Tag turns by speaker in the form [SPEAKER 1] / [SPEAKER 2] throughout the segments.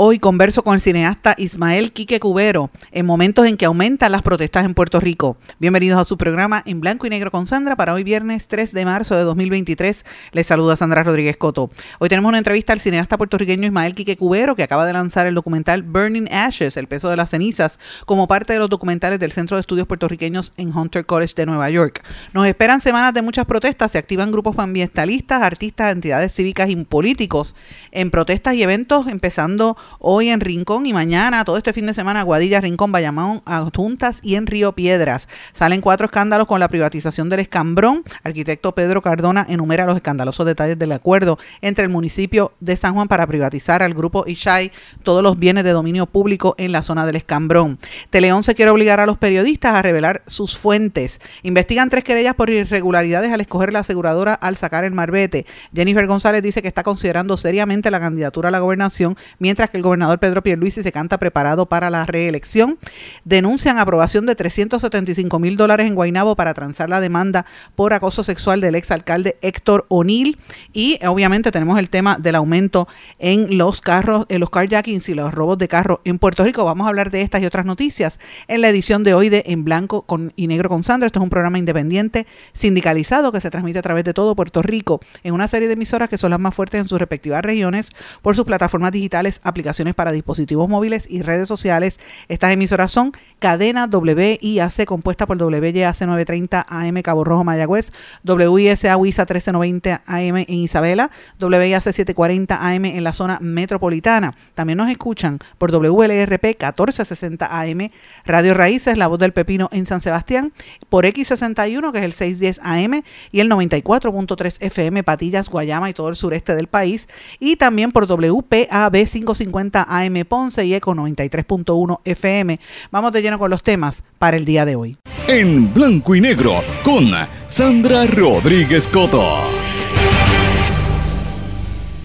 [SPEAKER 1] Hoy converso con el cineasta Ismael Quique Cubero en momentos en que aumentan las protestas en Puerto Rico. Bienvenidos a su programa En Blanco y Negro con Sandra para hoy viernes 3 de marzo de 2023. Les saluda Sandra Rodríguez Coto. Hoy tenemos una entrevista al cineasta puertorriqueño Ismael Quique Cubero que acaba de lanzar el documental Burning Ashes, el peso de las cenizas, como parte de los documentales del Centro de Estudios Puertorriqueños en Hunter College de Nueva York. Nos esperan semanas de muchas protestas, se activan grupos ambientalistas, artistas, entidades cívicas y políticos en protestas y eventos empezando hoy en Rincón y mañana, todo este fin de semana, Guadilla, Rincón, Bayamón, Adjuntas y en Río Piedras. Salen cuatro escándalos con la privatización del escambrón. Arquitecto Pedro Cardona enumera los escandalosos detalles del acuerdo entre el municipio de San Juan para privatizar al grupo Ishai todos los bienes de dominio público en la zona del escambrón. Teleón se quiere obligar a los periodistas a revelar sus fuentes. Investigan tres querellas por irregularidades al escoger la aseguradora al sacar el marbete. Jennifer González dice que está considerando seriamente la candidatura a la gobernación, mientras que el gobernador Pedro Pierluisi se canta preparado para la reelección. Denuncian aprobación de 375 mil dólares en Guainabo para transar la demanda por acoso sexual del exalcalde Héctor O'Neill. Y obviamente tenemos el tema del aumento en los carros, en los carjackings y los robos de carro en Puerto Rico. Vamos a hablar de estas y otras noticias en la edición de hoy de En Blanco con, y Negro con Sandra. Esto es un programa independiente sindicalizado que se transmite a través de todo Puerto Rico en una serie de emisoras que son las más fuertes en sus respectivas regiones por sus plataformas digitales, aplicaciones para dispositivos móviles y redes sociales. Estas emisoras son Cadena WIAC compuesta por WYAC 930 AM Cabo Rojo Mayagüez, WISA WISA 1390 AM en Isabela, WIAC 740 AM en la zona metropolitana. También nos escuchan por WLRP 1460 AM, Radio Raíces, La Voz del Pepino en San Sebastián, por X61 que es el 610 AM y el 94.3 FM Patillas, Guayama y todo el sureste del país y también por WPAB 550 AM Ponce y Eco 93.1 FM. Vamos de lleno con los temas para el día de hoy.
[SPEAKER 2] En blanco y negro con Sandra Rodríguez Coto.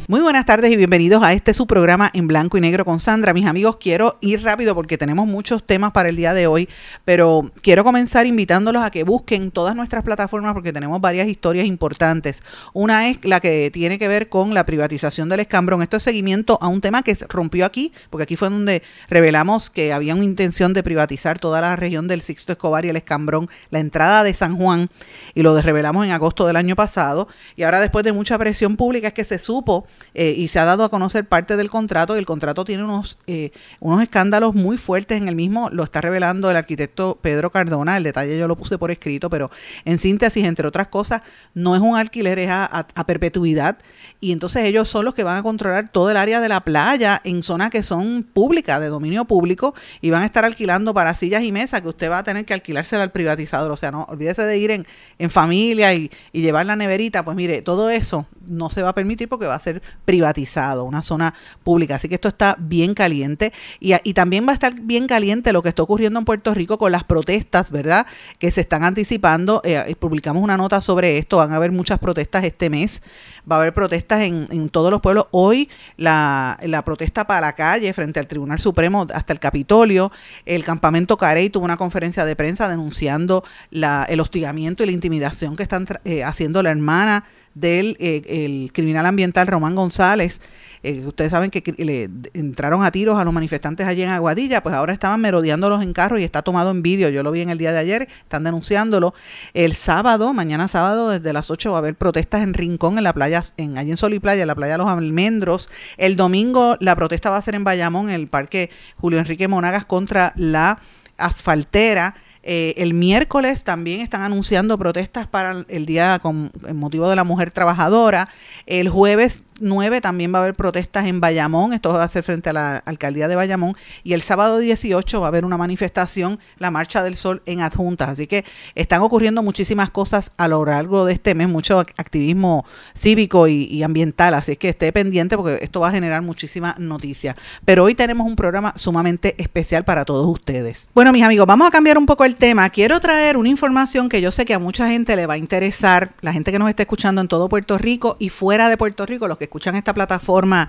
[SPEAKER 1] Muy buenas tardes y bienvenidos a este su programa en blanco y negro con Sandra. Mis amigos, quiero ir rápido porque tenemos muchos temas para el día de hoy, pero quiero comenzar invitándolos a que busquen todas nuestras plataformas porque tenemos varias historias importantes. Una es la que tiene que ver con la privatización del escambrón. Esto es seguimiento a un tema que rompió aquí, porque aquí fue donde revelamos que había una intención de privatizar toda la región del Sixto Escobar y el escambrón, la entrada de San Juan, y lo revelamos en agosto del año pasado. Y ahora después de mucha presión pública es que se supo eh, y se ha dado a conocer parte del contrato y el contrato tiene unos, eh, unos escándalos muy fuertes en el mismo, lo está revelando el arquitecto Pedro Cardona, el detalle yo lo puse por escrito, pero en síntesis, entre otras cosas, no es un alquiler, es a, perpetuidad y entonces ellos son los que van a controlar todo el área de la playa en zonas que son públicas, de dominio público y van a estar alquilando para sillas y mesas que usted va a tener que alquilársela al privatizador, o sea, no olvídese de ir en, en familia y, y llevar la neverita, pues mire, todo eso no se va a permitir porque va a ser privatizado, una zona pública. Así que esto está bien caliente y, y, también va a estar bien caliente lo que está ocurriendo en Puerto Rico con las protestas, ¿verdad? Que se están anticipando. Eh, publicamos una nota sobre esto. Van a haber muchas protestas este mes. Va a haber protestas en, todos los pueblos. Hoy la, la, protesta para la calle frente al Tribunal Supremo hasta el Capitolio. El campamento Carey tuvo una conferencia de prensa denunciando la, el hostigamiento y la intimidación que están eh, haciendo la hermana del eh, el criminal ambiental Román González. Eh, ustedes saben que le entraron a tiros a los manifestantes allí en Aguadilla, pues ahora estaban merodeándolos en carro y está tomado en vídeo. Yo lo vi en el día de ayer, están denunciándolo. El sábado, mañana sábado, desde las 8 va a haber protestas en Rincón, en la playa, en, allí en Sol y Playa, en la playa los Almendros. El domingo la protesta va a ser en Bayamón, en el parque Julio Enrique Monagas contra la asfaltera. Eh, el miércoles también están anunciando protestas para el día con motivo de la mujer trabajadora. El jueves 9 también va a haber protestas en Bayamón, esto va a ser frente a la alcaldía de Bayamón, y el sábado 18 va a haber una manifestación, la Marcha del Sol en Adjuntas. Así que están ocurriendo muchísimas cosas a lo largo de este mes, mucho activismo cívico y, ambiental, así que esté pendiente porque esto va a generar muchísima noticia. Pero hoy tenemos un programa sumamente especial para todos ustedes. Bueno, mis amigos, vamos a cambiar un poco el tema. Quiero traer una información que yo sé que a mucha gente le va a interesar, la gente que nos está escuchando en todo Puerto Rico y fuera de Puerto Rico, los que escuchan esta plataforma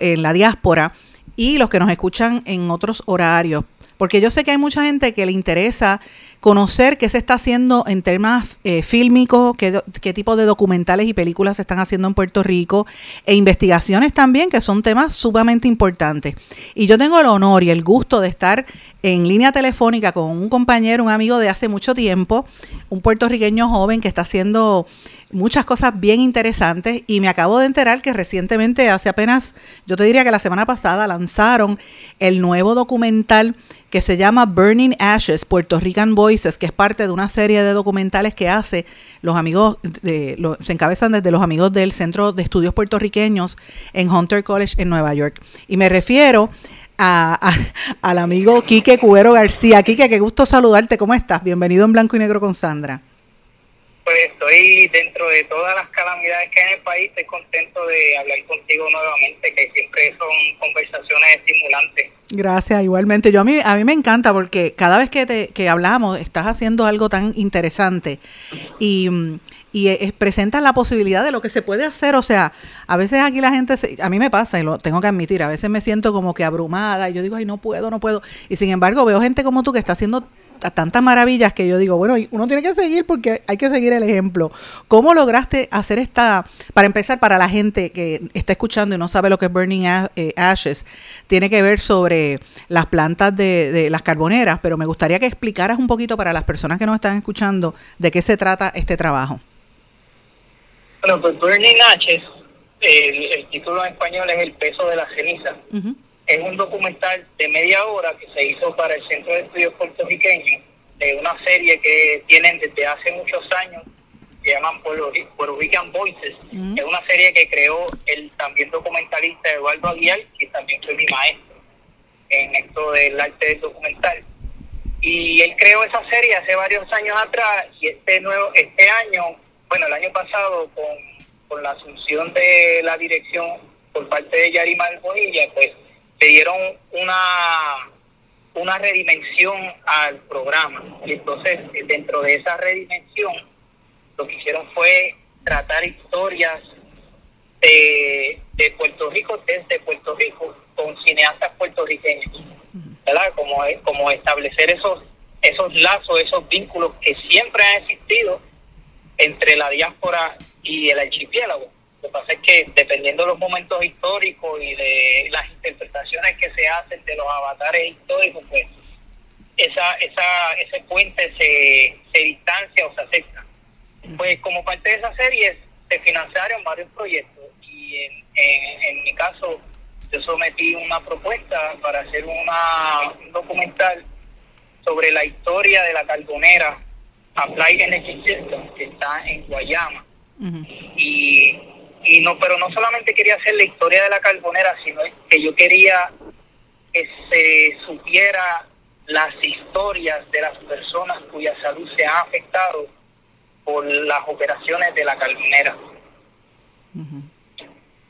[SPEAKER 1] en la diáspora y los que nos escuchan en otros horarios, porque yo sé que hay mucha gente que le interesa conocer qué se está haciendo en temas eh, fílmicos, qué, qué, tipo de documentales y películas se están haciendo en Puerto Rico, e investigaciones también, que son temas sumamente importantes. Y yo tengo el honor y el gusto de estar en línea telefónica con un compañero, un amigo de hace mucho tiempo, un puertorriqueño joven que está haciendo muchas cosas bien interesantes y me acabo de enterar que recientemente, hace apenas, yo te diría que la semana pasada, lanzaron el nuevo documental que se llama Burning Ashes, Puerto Rican Voices, que es parte de una serie de documentales que hace los amigos, de, se encabezan desde los amigos del Centro de Estudios Puertorriqueños en Hunter College en Nueva York. Y me refiero a, al amigo Quique Cubero García. Quique, qué gusto saludarte, ¿cómo estás? Bienvenido en Blanco y Negro con Sandra
[SPEAKER 3] pues estoy dentro de todas las calamidades que hay en el país, estoy contento de hablar contigo nuevamente, que siempre son conversaciones estimulantes.
[SPEAKER 1] Gracias, igualmente. Yo a mí, a mí me encanta porque cada vez que, te, que hablamos estás haciendo algo tan interesante y, y es, presenta la posibilidad de lo que se puede hacer. O sea, a veces aquí la gente, a mí me pasa y lo tengo que admitir, a veces me siento como que abrumada y yo digo, ay, no puedo, no puedo. Y sin embargo veo gente como tú que está haciendo tantas maravillas que yo digo, bueno, uno tiene que seguir porque hay que seguir el ejemplo. ¿Cómo lograste hacer esta, para empezar, para la gente que está escuchando y no sabe lo que es Burning eh, Ashes, tiene que ver sobre las plantas de, de las carboneras, pero me gustaría que explicaras un poquito para las personas que nos están escuchando de qué se trata este trabajo.
[SPEAKER 3] Bueno, pues Burning Ashes, el, título en español es El peso de la ceniza es un documental de media hora que se hizo para el Centro de Estudios Puertorriqueños, de una serie que tienen desde hace muchos años, que llaman Puerto Rican Voices. Es una serie que creó el también documentalista Eduardo Aguiar, que también fue mi maestro en esto del arte del documental. Y él creó esa serie hace varios años atrás y este nuevo este año, bueno, el año pasado con, con la asunción de la dirección por parte de Yarimar Bonilla, pues le dieron una, una redimensión al programa. Y entonces, dentro de esa redimensión, lo que hicieron fue tratar historias de, de Puerto Rico desde Puerto Rico con cineastas puertorriqueños, ¿verdad? Como, como establecer esos, esos lazos, esos vínculos que siempre han existido entre la diáspora y el archipiélago. Lo que pasa es que dependiendo de los momentos históricos y de las interpretaciones que se hacen de los avatares históricos, pues esa, esa, ese puente se, se distancia o se acerca. Pues como parte de esa serie se financiaron varios proyectos y en, en, mi caso yo sometí una propuesta para hacer una, un documental sobre la historia de la carbonera Apply Energy System que está en Guayama. Y y no pero no solamente quería hacer la historia de la carbonera sino que yo quería que se supiera las historias de las personas cuya salud se ha afectado por las operaciones de la carbonera.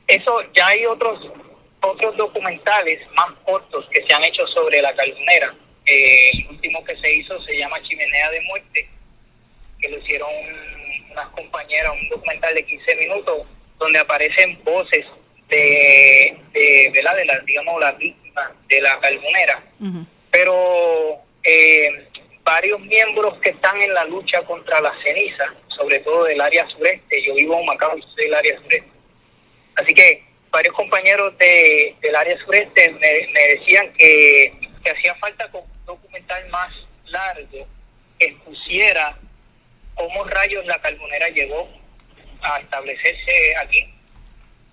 [SPEAKER 3] Eso ya hay otros otros documentales más cortos que se han hecho sobre la carbonera. El último que se hizo se llama Chimenea de Muerte que lo hicieron unas compañeras un documental de 15 minutos donde aparecen voces de, de, la, de la, digamos, la víctima de la carbonera. Pero eh, varios miembros que están en la lucha contra la ceniza, sobre todo del área sureste, yo vivo en Macao y soy del área sureste. Así que varios compañeros de, del área sureste me, me decían que, que hacía falta un documental más largo que expusiera cómo rayos la carbonera llegó a establecerse aquí.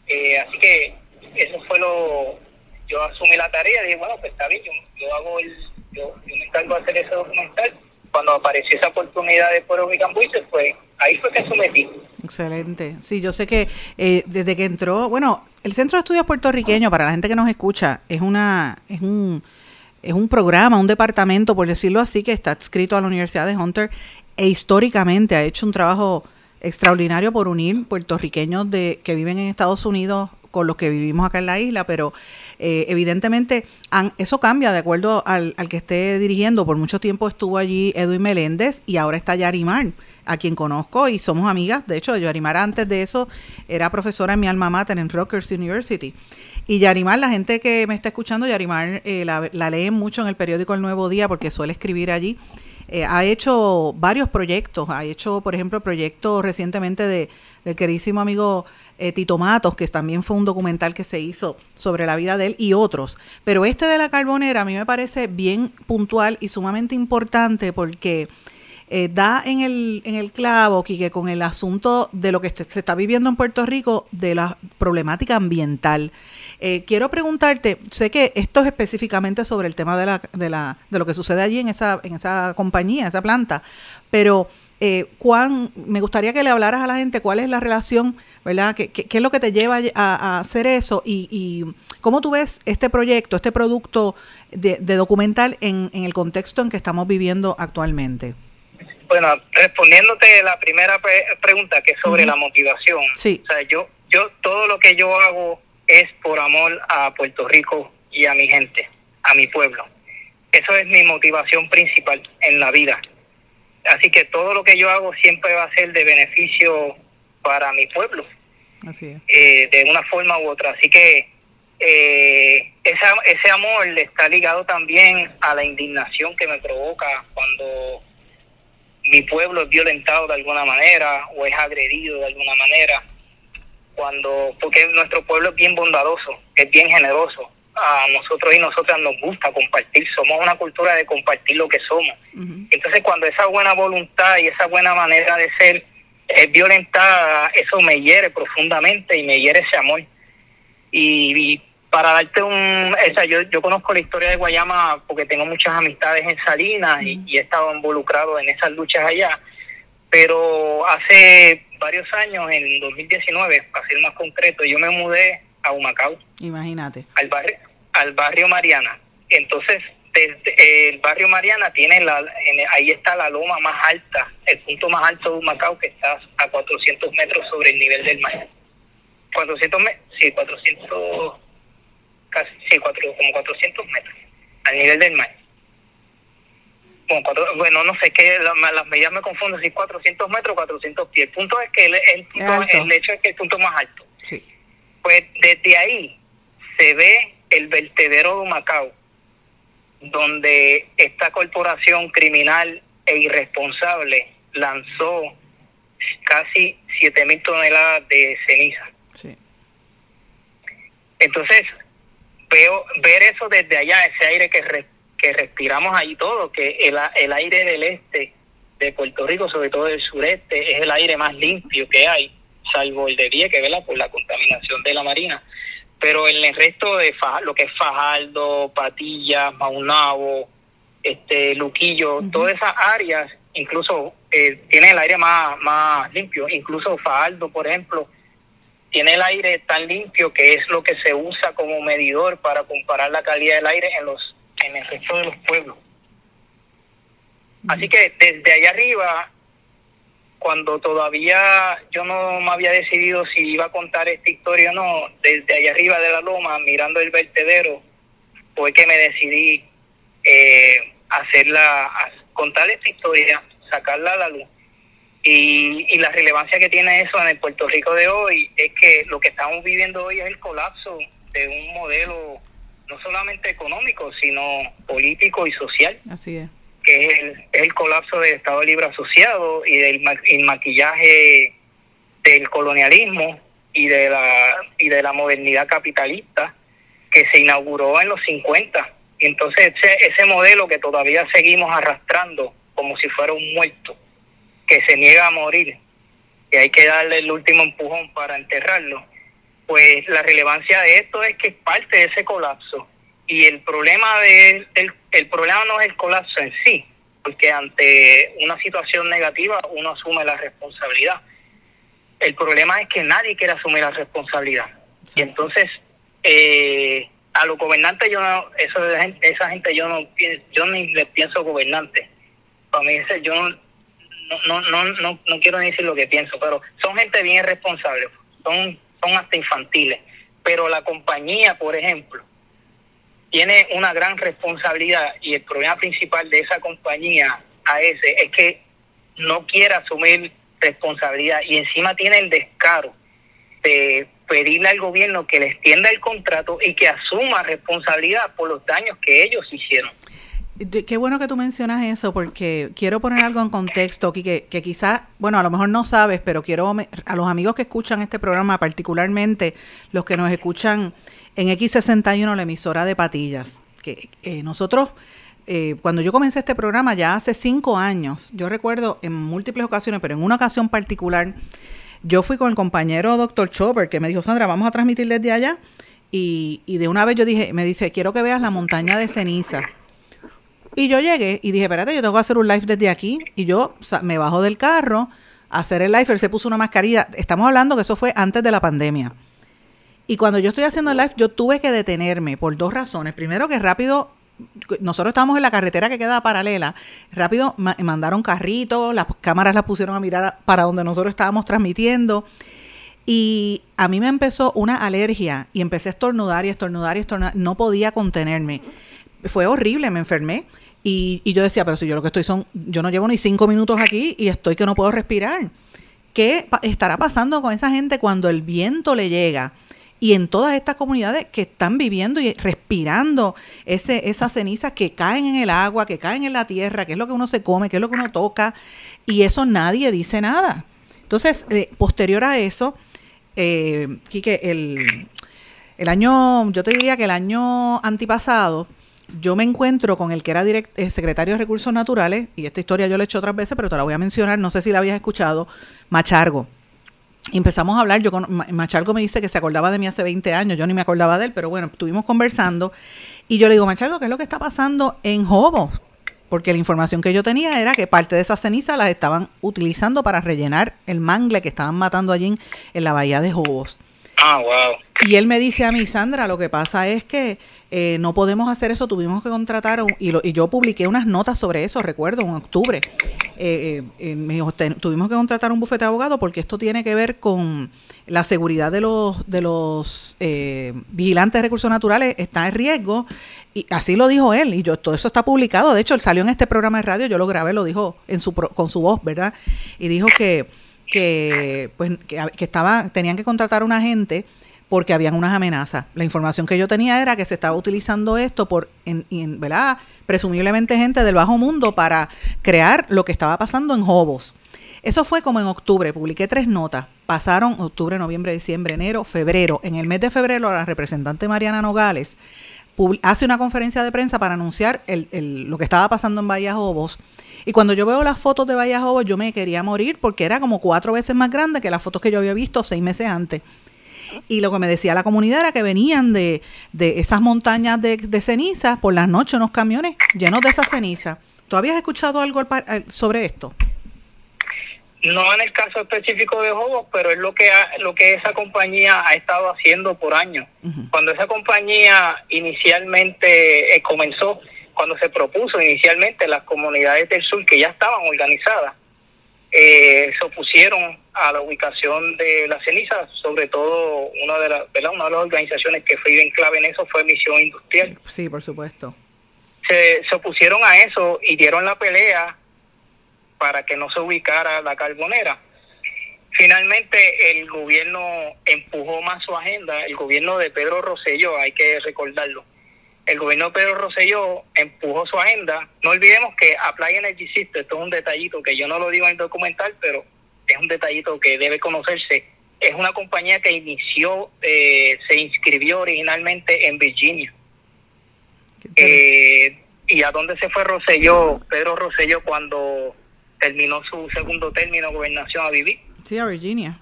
[SPEAKER 3] Eh, así que eso fue lo, yo asumí la tarea, dije, bueno, pues está bien, yo, hago el, yo, me encargo de hacer ese documental. Cuando apareció esa oportunidad de Rican Voices, pues ahí fue que sometí.
[SPEAKER 1] Excelente. Sí, yo sé que eh, desde que entró, bueno, el Centro de Estudios Puertorriqueños, para la gente que nos escucha, es una, es un, es un programa, un departamento, por decirlo así, que está adscrito a la Universidad de Hunter e históricamente ha hecho un trabajo extraordinario por unir puertorriqueños de que viven en Estados Unidos con los que vivimos acá en la isla, pero eh, evidentemente eso cambia de acuerdo al, que esté dirigiendo. Por mucho tiempo estuvo allí Edwin Meléndez y ahora está Yarimar, a quien conozco y somos amigas. De hecho, Yarimar antes de eso era profesora en mi alma mater en Rutgers University. Y Yarimar, la gente que me está escuchando, Yarimar eh, la leen mucho en el periódico El Nuevo Día porque suele escribir allí. Eh, ha hecho varios proyectos, ha hecho, por ejemplo, proyectos recientemente de, del queridísimo amigo eh, Tito Matos, que también fue un documental que se hizo sobre la vida de él y otros. Pero este de la carbonera a mí me parece bien puntual y sumamente importante porque eh, da en el, en el clavo, que con el asunto de lo que se está viviendo en Puerto Rico, de la problemática ambiental. Eh, quiero preguntarte, sé que esto es específicamente sobre el tema de, la, de, la, de lo que sucede allí en esa, en esa compañía, esa planta, pero eh, cuán, me gustaría que le hablaras a la gente cuál es la relación, ¿verdad? ¿Qué, qué, es lo que te lleva a, hacer eso? Y, y, cómo tú ves este proyecto, este producto de, documental en, en el contexto en que estamos viviendo actualmente.
[SPEAKER 3] Bueno, respondiéndote la primera pregunta, que es sobre la motivación. Sí. O sea, yo, yo, todo lo que yo hago es por amor a Puerto Rico y a mi gente, a mi pueblo. Eso es mi motivación principal en la vida. Así que todo lo que yo hago siempre va a ser de beneficio para mi pueblo. Así es. Eh, de una forma u otra. Así que eh, esa, ese amor está ligado también a la indignación que me provoca cuando mi pueblo es violentado de alguna manera o es agredido de alguna manera cuando porque nuestro pueblo es bien bondadoso es bien generoso. A nosotros y nosotras nos gusta compartir somos una cultura de compartir lo que somos. Entonces cuando esa buena voluntad y esa buena manera de ser es violentada eso me hiere profundamente y me hiere ese amor. Y para darte un, esa, yo, yo conozco la historia de Guayama porque tengo muchas amistades en Salinas y, he estado involucrado en esas luchas allá, pero hace varios años, en 2019, para ser más concreto, yo me mudé a Humacao.
[SPEAKER 1] Imagínate.
[SPEAKER 3] Al barrio, al barrio Mariana. Entonces, desde el barrio Mariana tiene la, ahí está la loma más alta, el punto más alto de Humacao que está a 400 metros sobre el nivel del mar. 400 metros, sí, 400 casi, sí, cuatro, como 400 metros al nivel del mar. Bueno, no sé, qué las medidas me confunden, si 400 metros o 400 pies. El punto es que el, el, el hecho es que el punto más alto. Sí. Pues desde ahí se ve el vertedero de Macao, donde esta corporación criminal e irresponsable lanzó casi 7 mil toneladas de ceniza. Sí. Entonces, veo ver eso desde allá, ese aire que, que respiramos ahí todo, que el, el aire del este de Puerto Rico, sobre todo del sureste, es el aire más limpio que hay, salvo el de Vieques, ¿verdad? Por la contaminación de la marina. Pero en el resto de lo que es Fajardo, Patillas, Maunabo, este, Luquillo, todas esas áreas, incluso eh, tiene el aire más, más limpio. Incluso Fajardo, por ejemplo, tiene el aire tan limpio que es lo que se usa como medidor para comparar la calidad del aire en los en el resto de los pueblos. Así que desde allá arriba, cuando todavía yo no me había decidido si iba a contar esta historia o no, desde allá arriba de la loma, mirando el vertedero, fue que me decidí eh, hacerla, contar esta historia, sacarla a la luz y, la relevancia que tiene eso en el Puerto Rico de hoy es que lo que estamos viviendo hoy es el colapso de un modelo no solamente económico, sino político y social.
[SPEAKER 1] Así es.
[SPEAKER 3] Que es el, colapso del Estado Libre Asociado y del maquillaje del colonialismo y de la y de la modernidad capitalista que se inauguró en los 50. Y entonces ese, ese modelo que todavía seguimos arrastrando como si fuera un muerto que se niega a morir y hay que darle el último empujón para enterrarlo, pues la relevancia de esto es que es parte de ese colapso y el problema de el, el problema no es el colapso en sí, porque ante una situación negativa uno asume la responsabilidad. El problema es que nadie quiere asumir la responsabilidad. Y entonces, eh, a los gobernantes, yo no, eso esa gente, yo no yo ni les pienso gobernante. Para mí, yo no, no, no, no, no quiero decir lo que pienso, pero son gente bien responsable, son, son hasta infantiles. Pero la compañía, por ejemplo, tiene una gran responsabilidad y el problema principal de esa compañía a ese es que no quiere asumir responsabilidad y encima tiene el descaro de pedirle al gobierno que le extienda el contrato y que asuma responsabilidad por los daños que ellos hicieron.
[SPEAKER 1] Qué bueno que tú mencionas eso porque quiero poner algo en contexto que, que quizás, bueno, a lo mejor no sabes, pero quiero a los amigos que escuchan este programa, particularmente los que nos escuchan en X61, la emisora de Patillas, que eh, nosotros, eh, cuando yo comencé este programa ya hace cinco años, yo recuerdo en múltiples ocasiones, pero en una ocasión particular, yo fui con el compañero doctor Chopper que me dijo, Sandra, vamos a transmitir desde allá. Y, y de una vez yo dije, me dice, quiero que veas la montaña de ceniza. Y yo llegué y dije, espérate, yo tengo que hacer un live desde aquí. Y yo me bajo del carro a hacer el live. Él se puso una mascarilla. Estamos hablando que eso fue antes de la pandemia. Y cuando yo estoy haciendo el live, yo tuve que detenerme por dos razones. Primero, que rápido, nosotros estábamos en la carretera que queda paralela, rápido mandaron carritos, las cámaras las pusieron a mirar para donde nosotros estábamos transmitiendo. Y a mí me empezó una alergia y empecé a estornudar y estornudar y estornudar. No podía contenerme. Fue horrible, me enfermé. Y, yo decía, pero si yo lo que estoy son, yo no llevo ni cinco minutos aquí y estoy que no puedo respirar. ¿Qué estará pasando con esa gente cuando el viento le llega? y en todas estas comunidades que están viviendo y respirando ese, esas cenizas que caen en el agua, que caen en la tierra, que es lo que uno se come, que es lo que uno toca, y eso nadie dice nada. Entonces, eh, posterior a eso, eh, Quique, el, el año, yo te diría que el año antipasado, yo me encuentro con el que era eh, secretario de Recursos Naturales, y esta historia yo la he hecho otras veces, pero te la voy a mencionar, no sé si la habías escuchado, Machargo. Y empezamos a hablar, yo con, Machargo me dice que se acordaba de mí hace 20 años, yo ni me acordaba de él, pero bueno, estuvimos conversando y yo le digo, Machargo, ¿qué es lo que está pasando en Jobos? Porque la información que yo tenía era que parte de esas cenizas las estaban utilizando para rellenar el mangle que estaban matando allí en, la bahía de Jobos.
[SPEAKER 3] Ah.
[SPEAKER 1] Y él me dice a mí, Sandra, lo que pasa es que eh, no podemos hacer eso, tuvimos que contratar, y, y, yo publiqué unas notas sobre eso, recuerdo, en octubre. Eh, eh, tuvimos que contratar un bufete de abogado porque esto tiene que ver con la seguridad de los, de los vigilantes de recursos naturales, está en riesgo. Y así lo dijo él, y yo todo eso está publicado. De hecho, él salió en este programa de radio, yo lo grabé, lo dijo en su, con su voz, ¿verdad? Y dijo que, que, pues, que, que tenían que contratar a un agente porque habían unas amenazas. La información que yo tenía era que se estaba utilizando esto por, en, ¿verdad? Presumiblemente gente del bajo mundo para crear lo que estaba pasando en Hobos. Eso fue como en octubre, publiqué tres notas. Pasaron octubre, noviembre, diciembre, enero, febrero. En el mes de febrero, la representante Mariana Nogales hace una conferencia de prensa para anunciar lo que estaba pasando en Bahía Jobos. Y cuando yo veo las fotos de Bahía Jobos, yo me quería morir porque era como cuatro veces más grande que las fotos que yo había visto seis meses antes. Y lo que me decía la comunidad era que venían de, de esas montañas de, de ceniza por las noches unos camiones llenos de esa ceniza. ¿Tú habías escuchado algo sobre esto?
[SPEAKER 3] No en el caso específico de Jobos, pero es lo que lo que esa compañía ha estado haciendo por años. Cuando esa compañía inicialmente eh, comenzó, cuando se propuso inicialmente las comunidades del sur que ya estaban organizadas, eh, se opusieron a la ubicación de las cenizas, sobre todo una de, las una de las organizaciones que fue clave en eso fue Misión Industrial.
[SPEAKER 1] Sí, por supuesto.
[SPEAKER 3] Se, se opusieron a eso y dieron la pelea para que no se ubicara la carbonera. Finalmente el gobierno empujó más su agenda, el gobierno de Pedro Rosselló, hay que recordarlo. El gobierno de Pedro Rosselló empujó su agenda. No olvidemos que Apply Energy System, esto es un detallito que yo no lo digo en el documental, pero es un detallito que debe conocerse. Es una compañía que inició, eh, se inscribió originalmente en Virginia. Eh, ¿Y a dónde se fue Rosselló, Pedro Rosselló, cuando terminó su segundo término de gobernación a vivir?
[SPEAKER 1] Sí, a Virginia.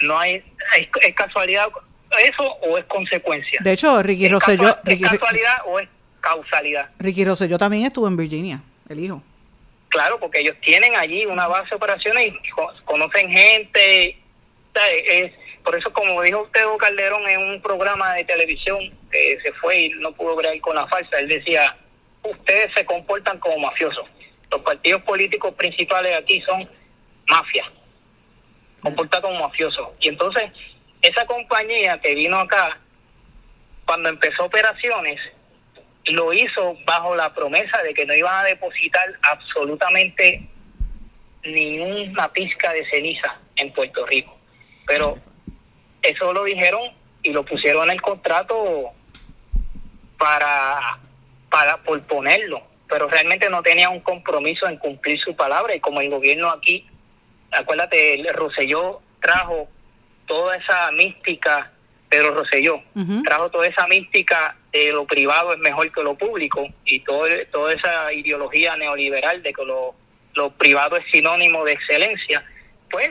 [SPEAKER 3] No hay, es, casualidad eso o es consecuencia.
[SPEAKER 1] De hecho, Ricky Rosselló... ¿Es
[SPEAKER 3] casualidad o es causalidad?
[SPEAKER 1] Ricky Rosselló también estuvo en Virginia, el hijo.
[SPEAKER 3] claro, porque ellos tienen allí una base de operaciones y conocen gente. Es, por eso, como dijo usted, Calderón, en un programa de televisión que se fue y no pudo ver con la falsa, él decía, ustedes se comportan como mafiosos. Los partidos políticos principales aquí son mafias, comportan como mafiosos. Y entonces, esa compañía que vino acá, cuando empezó operaciones, lo hizo bajo la promesa de que no iban a depositar absolutamente ni una pizca de ceniza en Puerto Rico. Pero eso lo dijeron y lo pusieron en el contrato para, para por ponerlo, pero realmente no tenía un compromiso en cumplir su palabra. Y como el gobierno aquí, acuérdate, el Roselló trajo toda esa mística, Pedro Roselló trajo toda esa mística de lo privado es mejor que lo público y todo, toda esa ideología neoliberal de que lo, lo privado es sinónimo de excelencia, pues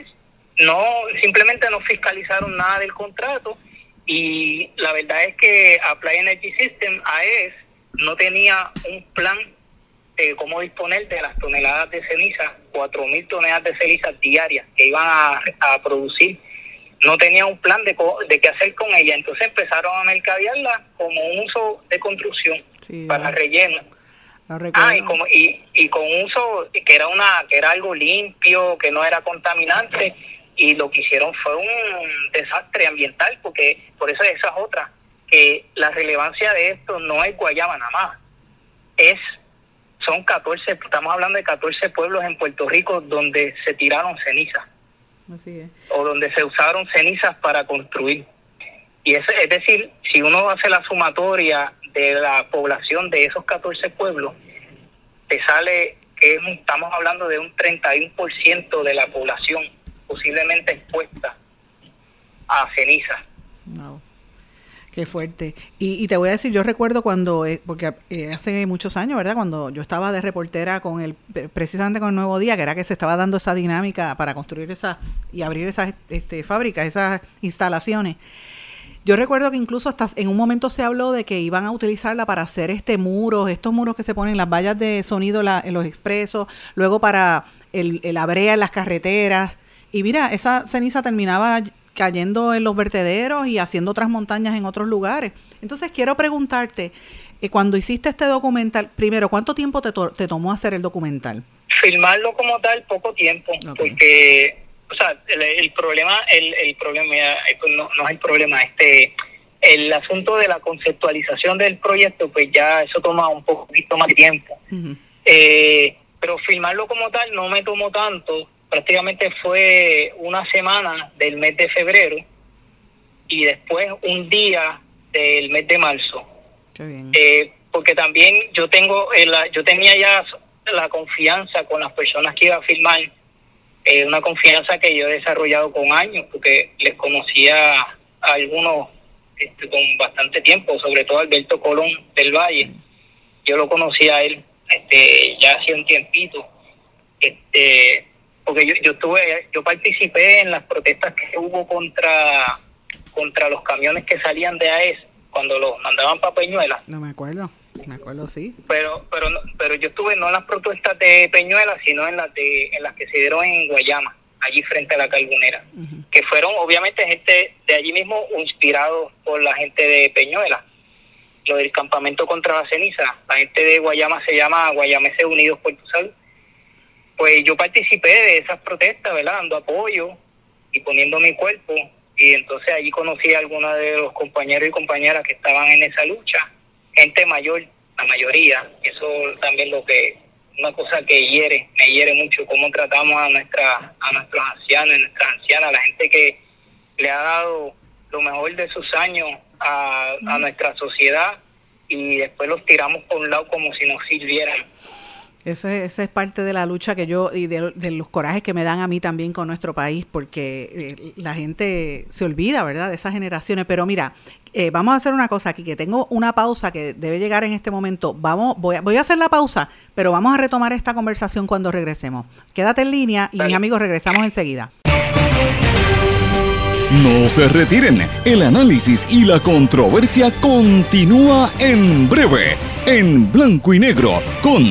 [SPEAKER 3] no simplemente no fiscalizaron nada del contrato. Y la verdad es que Apply Energy System AES no tenía un plan de cómo disponer de las toneladas de ceniza, cuatro mil toneladas de ceniza diarias que iban a, producir. No tenía un plan de, de qué hacer con ella, entonces empezaron a mercadearla como un uso de construcción para relleno. Ah, y, como, y, y con uso que era una que era algo limpio, que no era contaminante y lo que hicieron fue un desastre ambiental, porque por eso esa es otra, que la relevancia de esto no es Guayama nada más, es son 14, estamos hablando de 14 pueblos en Puerto Rico donde se tiraron cenizas. O donde se usaron cenizas para construir. Y es, es decir, si uno hace la sumatoria de la población de esos 14 pueblos, te sale que estamos hablando de un 31% de la población posiblemente expuesta a ceniza.
[SPEAKER 1] Qué fuerte. Y, te voy a decir, yo recuerdo cuando, eh, porque eh, hace muchos años, ¿verdad? Cuando yo estaba de reportera con el, precisamente con el Nuevo Día, que era que se estaba dando esa dinámica para construir esa y abrir esas este, fábricas, esas instalaciones. Yo recuerdo que incluso hasta en un momento se habló de que iban a utilizarla para hacer este muros, estos muros que se ponen, las vallas de sonido en los expresos, luego para el, el abrea en las carreteras. Y mira, esa ceniza terminaba cayendo en los vertederos y haciendo otras montañas en otros lugares. Entonces quiero preguntarte, eh, cuando hiciste este documental, primero, ¿cuánto tiempo te, te, tomó hacer el documental?
[SPEAKER 3] Filmarlo como tal, poco tiempo, porque, o sea, el, problema, el, el problema eh, pues no, no es el problema, este, el asunto de la conceptualización del proyecto, pues ya eso toma un poquito más tiempo. eh, pero filmarlo como tal no me tomó tanto prácticamente fue una semana del mes de febrero y después un día del mes de marzo. Eh, porque también yo tengo, eh, yo tenía ya la confianza con las personas que iba a firmar, eh, una confianza que yo he desarrollado con años, porque les conocía a algunos este, con bastante tiempo, sobre todo Alberto Colón del Valle. Yo lo conocía a él este, ya hace un tiempito. Este, porque yo, yo estuve, yo participé en las protestas que hubo contra contra los camiones que salían de AES cuando los mandaban para Peñuela.
[SPEAKER 1] No me acuerdo, me acuerdo sí.
[SPEAKER 3] Pero pero pero yo estuve no en las protestas de Peñuela, sino en las de en las que se dieron en Guayama, allí frente a la Carbonera, que fueron obviamente gente de allí mismo inspirados por la gente de Peñuela. Lo del campamento contra la ceniza, la gente de Guayama se llama Guayameses Unidos por tu Salud pues yo participé de esas protestas, ¿verdad? Dando apoyo y poniendo mi cuerpo. Y entonces allí conocí a algunos de los compañeros y compañeras que estaban en esa lucha, gente mayor, la mayoría. Eso también lo que, una cosa que hiere, me hiere mucho, cómo tratamos a, nuestra, a nuestros ancianos, a nuestras ancianas, a la gente que le ha dado lo mejor de sus años a, a nuestra sociedad y después los tiramos por un lado como si nos sirvieran.
[SPEAKER 1] Ese, esa es parte de la lucha que yo y de, los corajes que me dan a mí también con nuestro país, porque eh, la gente se olvida, ¿verdad?, de esas generaciones. Pero mira, eh, vamos a hacer una cosa aquí, que tengo una pausa que debe llegar en este momento. Vamos, voy a, voy a hacer la pausa, pero vamos a retomar esta conversación cuando regresemos. Quédate en línea y mis amigos regresamos enseguida.
[SPEAKER 2] No se retiren, el análisis y la controversia continúa en breve, en blanco y negro, con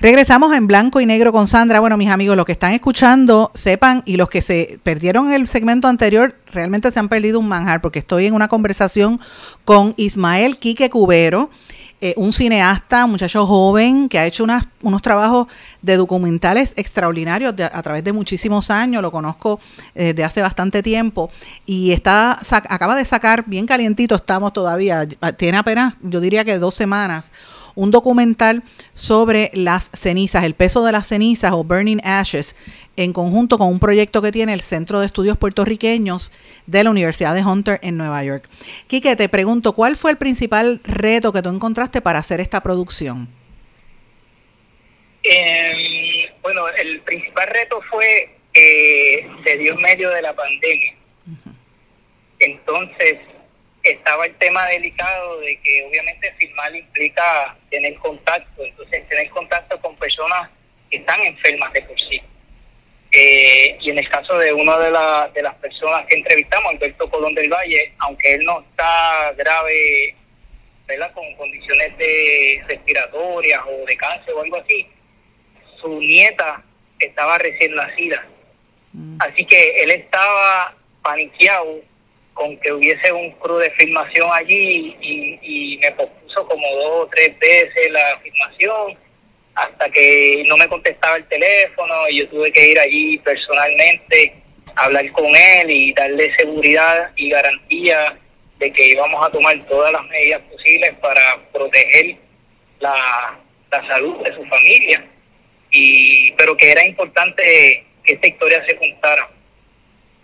[SPEAKER 1] Regresamos en blanco y negro con Sandra. Bueno, mis amigos, los que están escuchando, sepan, y los que se perdieron el segmento anterior, realmente se han perdido un manjar, porque estoy en una conversación con Ismael Quique Cubero, eh, un cineasta, un muchacho joven que ha hecho unos trabajos de documentales extraordinarios a través de muchísimos años, lo conozco desde de hace bastante tiempo y está acaba de sacar, bien calientito estamos todavía, tiene apenas, yo diría que dos semanas, un documental sobre las cenizas, el peso de las cenizas o Burning Ashes, en conjunto con un proyecto que tiene el Centro de Estudios Puertorriqueños de la Universidad de Hunter en Nueva York. Quique, te pregunto, ¿cuál fue el principal reto que tú encontraste para hacer esta producción?
[SPEAKER 3] Em, bueno, el principal reto fue que se dio en medio de la pandemia. Entonces, estaba el tema delicado de que obviamente firmar implica tener contacto, entonces tener contacto con personas que están enfermas de por sí. Eh, y en el caso de una de, de las personas que entrevistamos, Alberto Colón del Valle, aunque él no está grave, ¿verdad? con condiciones de respiratorias o de cáncer o algo así, su nieta estaba recién nacida. Mm. Así que él estaba paniqueado con que hubiese un crew de filmación allí y, me propuso como dos o tres veces la filmación hasta que no me contestaba el teléfono y yo tuve que ir allí personalmente a hablar con él y darle seguridad y garantía de que íbamos a tomar todas las medidas posibles para proteger la, la salud de su familia. Y pero que era importante que esta historia se contara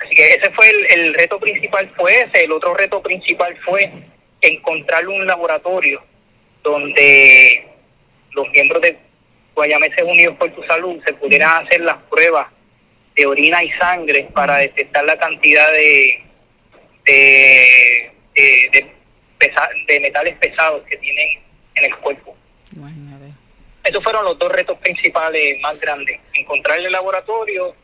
[SPEAKER 3] Así que ese fue el, reto principal, fue ese. El otro reto principal fue encontrar un laboratorio donde los miembros de Guayameses Unidos por tu Salud se pudieran hacer las pruebas de orina y sangre para detectar la cantidad de de, de, metales pesados que tienen en el cuerpo. Esos fueron los dos retos principales más grandes, encontrar el laboratorio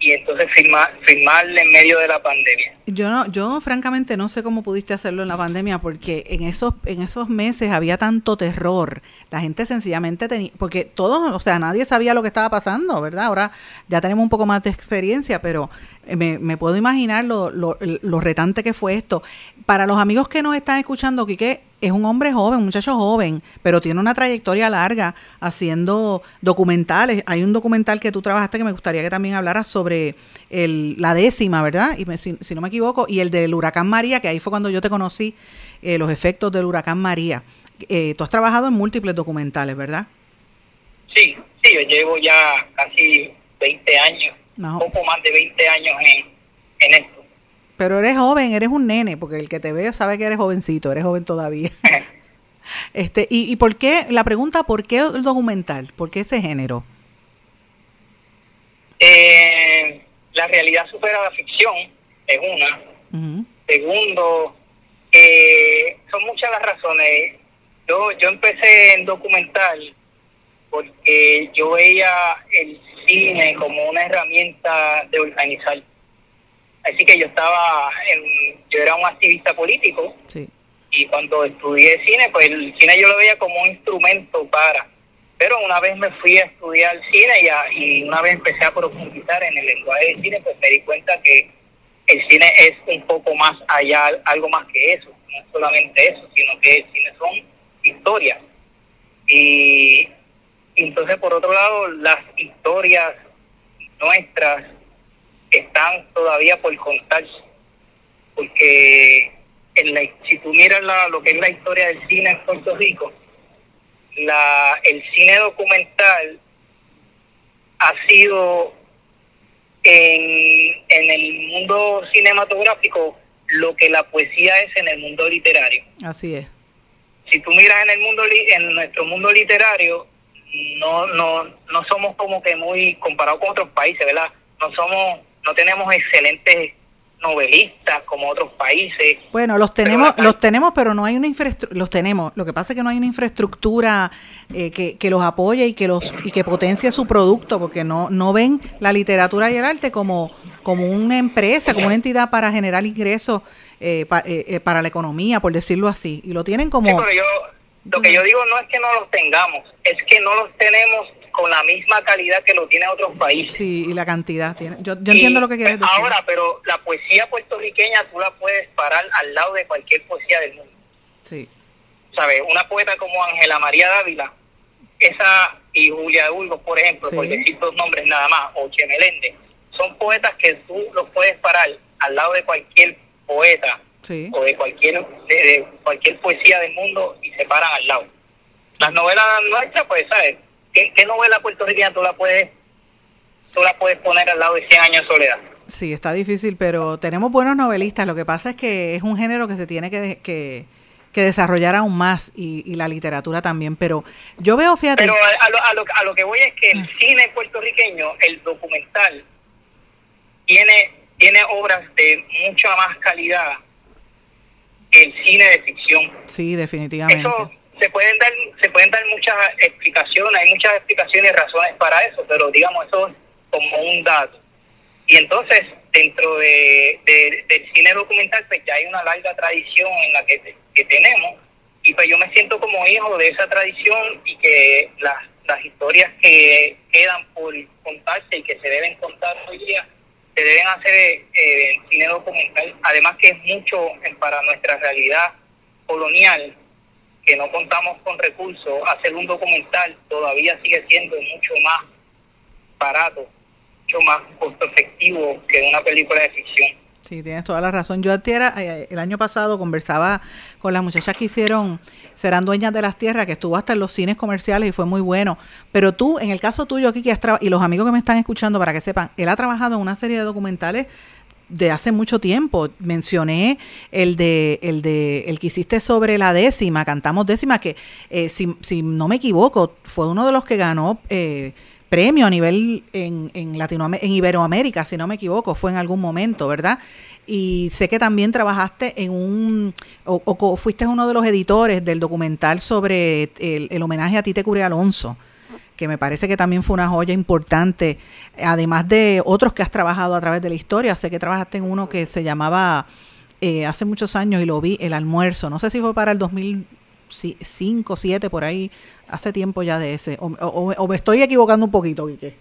[SPEAKER 3] y entonces firmar, firmarle en medio de la pandemia.
[SPEAKER 1] Yo no, yo francamente no sé cómo pudiste hacerlo en la pandemia porque en esos, en esos meses había tanto terror. La gente sencillamente tenía, porque todos, o sea, nadie sabía lo que estaba pasando, ¿verdad? Ahora ya tenemos un poco más de experiencia, pero me, me puedo imaginar lo, lo, lo retante que fue esto. Para los amigos que nos están escuchando, Quique, es un hombre joven, un muchacho joven, pero tiene una trayectoria larga haciendo documentales. Hay un documental que tú trabajaste que me gustaría que también hablaras sobre el, la décima, ¿verdad? Y si, no me equivoco, y el del huracán María, que ahí fue cuando yo te conocí, eh, los efectos del huracán María. Eh, tú has trabajado en múltiples documentales, ¿verdad?
[SPEAKER 3] Sí, sí, yo llevo ya casi 20 años, un poco más de 20 años en, en esto.
[SPEAKER 1] Pero eres joven, eres un nene, porque el que te ve sabe que eres jovencito, eres joven todavía. este, y, y por qué, la pregunta, ¿por qué el documental? ¿Por qué ese género?
[SPEAKER 3] Eh, la realidad supera la ficción, es una. Segundo, eh, son muchas las razones. Yo, yo empecé en documental porque yo veía el cine como una herramienta de organizar Así que yo estaba, en, yo era un activista político y cuando estudié cine, pues el cine yo lo veía como un instrumento para. Pero una vez me fui a estudiar cine y, y una vez empecé a profundizar en el lenguaje de cine, pues me di cuenta que el cine es un poco más allá, algo más que eso. No es solamente eso, sino que el cine son historias. Y, y entonces, por otro lado, las historias nuestras están todavía por contarse. Porque en la, si tú miras la, lo que es la historia del cine en Puerto Rico, la, el cine documental ha sido en, en el mundo cinematográfico lo que la poesía es en el mundo literario.
[SPEAKER 1] Así es.
[SPEAKER 3] Si tú miras en el mundo en nuestro mundo literario, no no no somos como que muy comparado con otros países, ¿verdad? No somos no tenemos excelentes novelistas como otros países.
[SPEAKER 1] Bueno, los tenemos, los tenemos, pero no hay una infraestructura, los tenemos. Lo que pasa es que no hay una infraestructura eh, que, que, los apoye y que los y que potencie su producto, porque no no ven la literatura y el arte como como una empresa, como una entidad para generar ingresos eh, eh, para la economía, por decirlo así, y lo tienen como.
[SPEAKER 3] yo, lo que yo digo no es que no los tengamos, es que no los tenemos con la misma calidad que lo tiene otros países.
[SPEAKER 1] Sí, y la cantidad. Tiene. Yo, entiendo lo que quieres
[SPEAKER 3] decir. Ahora, pero la poesía puertorriqueña tú la puedes parar al lado de cualquier poesía del mundo.
[SPEAKER 1] Sí.
[SPEAKER 3] ¿Sabes? Una poeta como Ángela María Dávila, esa y Julia de Burgos, por ejemplo, por decir dos nombres nada más, o Che Meléndez, son poetas que tú los puedes parar al lado de cualquier poeta o de cualquier de, cualquier poesía del mundo y se paran al lado. Las novelas nuestras, pues, ¿sabes? ¿Qué, novela puertorriqueña tú la puedes tú la puedes poner al lado de 100 años de soledad?
[SPEAKER 1] Sí, está difícil, pero tenemos buenos novelistas. Lo que pasa es que es un género que se tiene que, que, desarrollar aún más y, la literatura también. Pero yo veo, fíjate.
[SPEAKER 3] Pero a, lo, a, lo, a lo que voy es que el mm. cine puertorriqueño, el documental, tiene, tiene obras de mucha más calidad que el cine de ficción.
[SPEAKER 1] Sí, definitivamente.
[SPEAKER 3] Eso se pueden dar, se pueden dar muchas explicaciones, hay muchas explicaciones y razones para eso, pero digamos, eso es como un dato. Y entonces, dentro de, del cine documental, pues ya hay una larga tradición en la que, que tenemos, y pues yo me siento como hijo de esa tradición y que las, las historias que quedan por contarse y que se deben contar hoy día, se deben hacer eh, cine documental, además que es mucho para nuestra realidad colonial, que no contamos con recursos, hacer un documental todavía sigue siendo mucho más barato, mucho más costo efectivo que una película de ficción.
[SPEAKER 1] Sí, tienes toda la razón. Yo eh, el año pasado conversaba con las muchachas que hicieron Serán Dueñas de las Tierras, que estuvo hasta en los cines comerciales y fue muy bueno. Pero tú, en el caso tuyo has y los amigos que me están escuchando para que sepan, él ha trabajado en una serie de documentales de hace mucho tiempo. Mencioné el de el de el que hiciste sobre la décima, cantamos décima, que eh, si, si no me equivoco, fue uno de los que ganó eh, premio a nivel en, en Latinoamérica, en Iberoamérica, si no me equivoco, fue en algún momento, ¿verdad? Y sé que también trabajaste en un, o, fuiste uno de los editores del documental sobre el, homenaje a Tite Cure Alonso, que me parece que también fue una joya importante, además de otros que has trabajado a través de la historia. Sé que trabajaste en uno que se llamaba eh, hace muchos años y lo vi, El Almuerzo. No sé si fue para el 2005, 2007, por ahí, hace tiempo ya de ese. O, me estoy equivocando un poquito, Quique.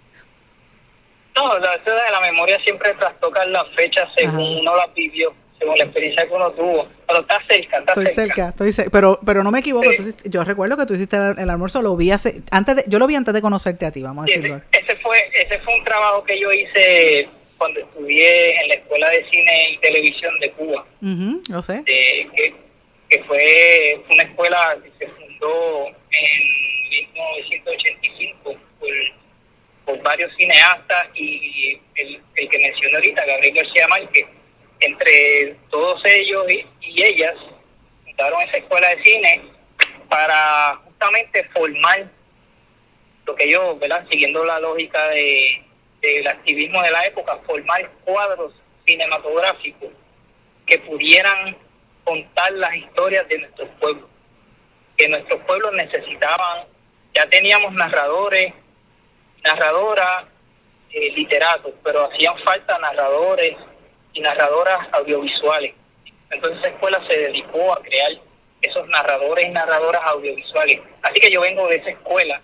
[SPEAKER 3] No, la, de la memoria siempre trastoca las fechas según uno las vivió, según la experiencia que uno tuvo. Pero está cerca, está
[SPEAKER 1] estoy cerca. estoy cerca, pero, pero no me equivoco. yo recuerdo que tú hiciste el, almuerzo, lo vi hace, antes de, yo lo vi antes de conocerte a ti, vamos a decirlo.
[SPEAKER 3] Ese, fue, ese fue un trabajo que yo hice cuando estudié en la Escuela de Cine y Televisión de Cuba.
[SPEAKER 1] lo sé.
[SPEAKER 3] que, que fue una escuela que se fundó en 1985 por, por varios cineastas y el, el, que mencioné ahorita, Gabriel García Márquez, entre todos ellos y, ellas, fundaron esa escuela de cine para justamente formar lo que yo, ¿verdad? siguiendo la lógica de, del activismo de la época, formar cuadros cinematográficos que pudieran contar las historias de nuestros pueblos que nuestros pueblos necesitaban. Ya teníamos narradores, narradoras, eh, literatos, pero hacían falta narradores y narradoras audiovisuales. Entonces esa escuela se dedicó a crear esos narradores y narradoras audiovisuales. Así que yo vengo de esa escuela,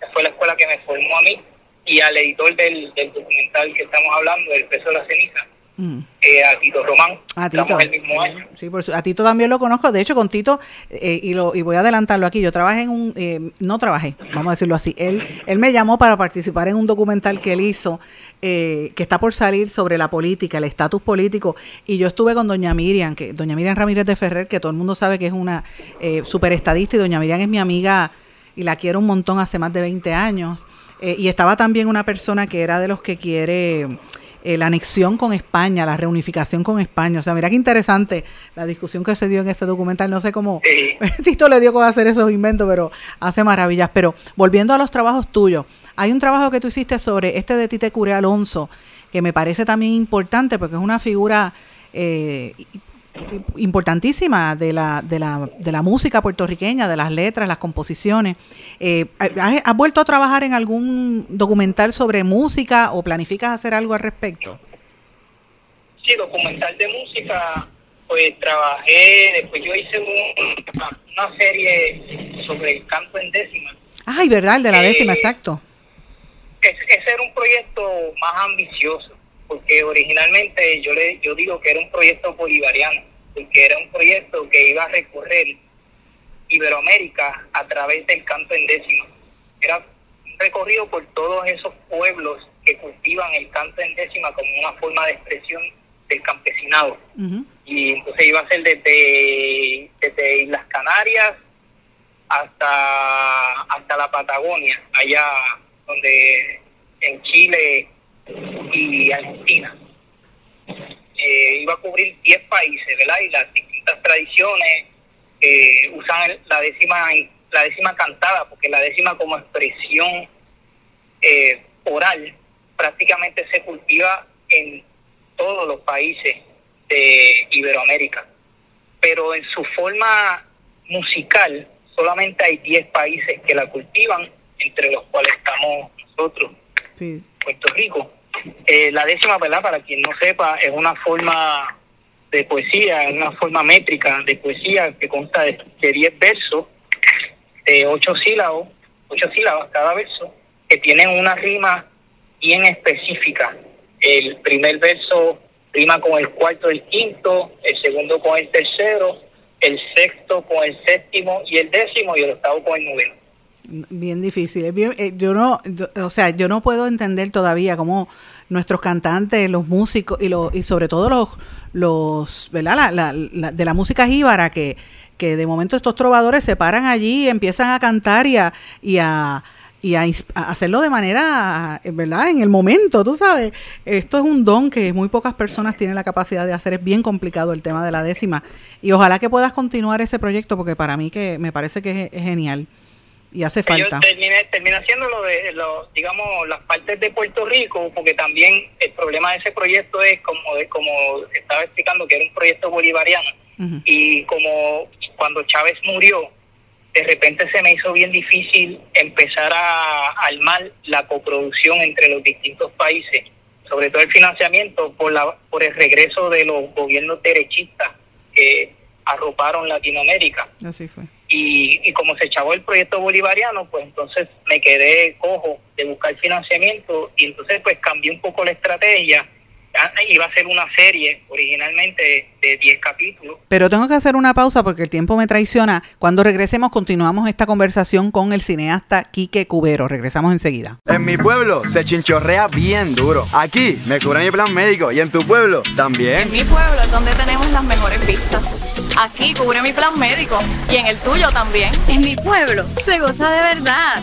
[SPEAKER 3] que fue la escuela que me formó a mí y al editor del, del documental que estamos hablando, El peso de la ceniza, Mm. Eh, a Tito Román. A Tito. El mismo año.
[SPEAKER 1] Sí, por a Tito también lo conozco. De hecho, con Tito, eh, y, lo, y voy a adelantarlo aquí, yo trabajé en un, eh, no trabajé, vamos a decirlo así, él, él me llamó para participar en un documental que él hizo, que está por salir sobre la política, el estatus político, y yo estuve con doña Miriam, que doña Miriam Ramírez de Ferrer, que todo el mundo sabe que es una super estadista, y doña Miriam es mi amiga y la quiero un montón hace más de 20 años. y estaba también una persona que era de los que quiere eh, la anexión con España, la reunificación con España. O sea, mira qué interesante la discusión que se dio en ese documental. No sé cómo Tito le dio con hacer esos inventos, pero hace maravillas. Pero volviendo a los trabajos tuyos, hay un trabajo que tú hiciste sobre este de Tite Cure Alonso, que me parece también importante porque es una figura eh, importantísima de la, de, la, de la música puertorriqueña, de las letras, las composiciones. Eh, ¿has, vuelto a trabajar en algún documental sobre música o planificas hacer algo al respecto?
[SPEAKER 3] Sí, documental de música, pues trabajé, después yo hice una serie sobre el canto en décima.
[SPEAKER 1] Ay, ¿verdad? El de la décima, eh, exacto.
[SPEAKER 3] Ese era un proyecto más ambicioso porque originalmente yo le yo digo que era un proyecto bolivariano, porque era un proyecto que iba a recorrer Iberoamérica a través del canto en décima. Era un recorrido por todos esos pueblos que cultivan el canto en décima como una forma de expresión del campesinado. Y entonces iba a ser desde, desde Islas Canarias hasta, hasta la Patagonia, allá donde en Chile y Argentina. Eh, iba a cubrir 10 países, ¿verdad? Y las distintas tradiciones eh, usan la décima la décima cantada, porque la décima como expresión eh, oral prácticamente se cultiva en todos los países de Iberoamérica. Pero en su forma musical solamente hay 10 países que la cultivan, entre los cuales estamos nosotros, Puerto Rico. Eh, la décima, ¿verdad? Para quien no sepa, es una forma de poesía, es una forma métrica de poesía que consta de 10 versos, de 8 sílabos, 8 sílabas cada verso, que tienen una rima bien específica. El primer verso rima con el cuarto del quinto, el segundo con el tercero, el sexto con el séptimo y el décimo y el octavo con el noveno
[SPEAKER 1] bien difícil. Eh, yo no, o sea, yo no puedo entender todavía cómo nuestros cantantes, los músicos y, los, y sobre todo los, los ¿verdad? La, la, de la música jíbara que, que de momento estos trovadores se paran allí y empiezan a cantar y a, y a, y a, hacerlo de manera, ¿verdad? En el momento, tú sabes. Esto es un don que muy pocas personas tienen la capacidad de hacer. Es bien complicado el tema de la décima. Y ojalá que puedas continuar ese proyecto porque para mí que me parece que es genial y hace falta.
[SPEAKER 3] Terminé, terminé haciendo lo de, lo, digamos, las partes de Puerto Rico, porque también el problema de ese proyecto es, como, de, como estaba explicando, que era un proyecto bolivariano. Y como cuando Chávez murió, de repente se me hizo bien difícil empezar a armar la coproducción entre los distintos países, sobre todo el financiamiento por, la, por el regreso de los gobiernos derechistas que arroparon Latinoamérica.
[SPEAKER 1] Así fue.
[SPEAKER 3] Y, y como se echaba el proyecto bolivariano, pues entonces me quedé cojo de buscar financiamiento y entonces pues cambié un poco la estrategia iba a ser una serie originalmente de 10 capítulos.
[SPEAKER 1] Pero tengo que hacer una pausa porque el tiempo me traiciona. Cuando regresemos continuamos esta conversación con el cineasta Quique Cubero. Regresamos enseguida.
[SPEAKER 4] En mi pueblo se chinchorrea bien duro. Aquí me cubren mi plan médico y en tu pueblo también.
[SPEAKER 5] En mi pueblo es donde tenemos las mejores vistas. Aquí cubre mi plan médico y en el tuyo también.
[SPEAKER 6] En mi pueblo se goza de verdad.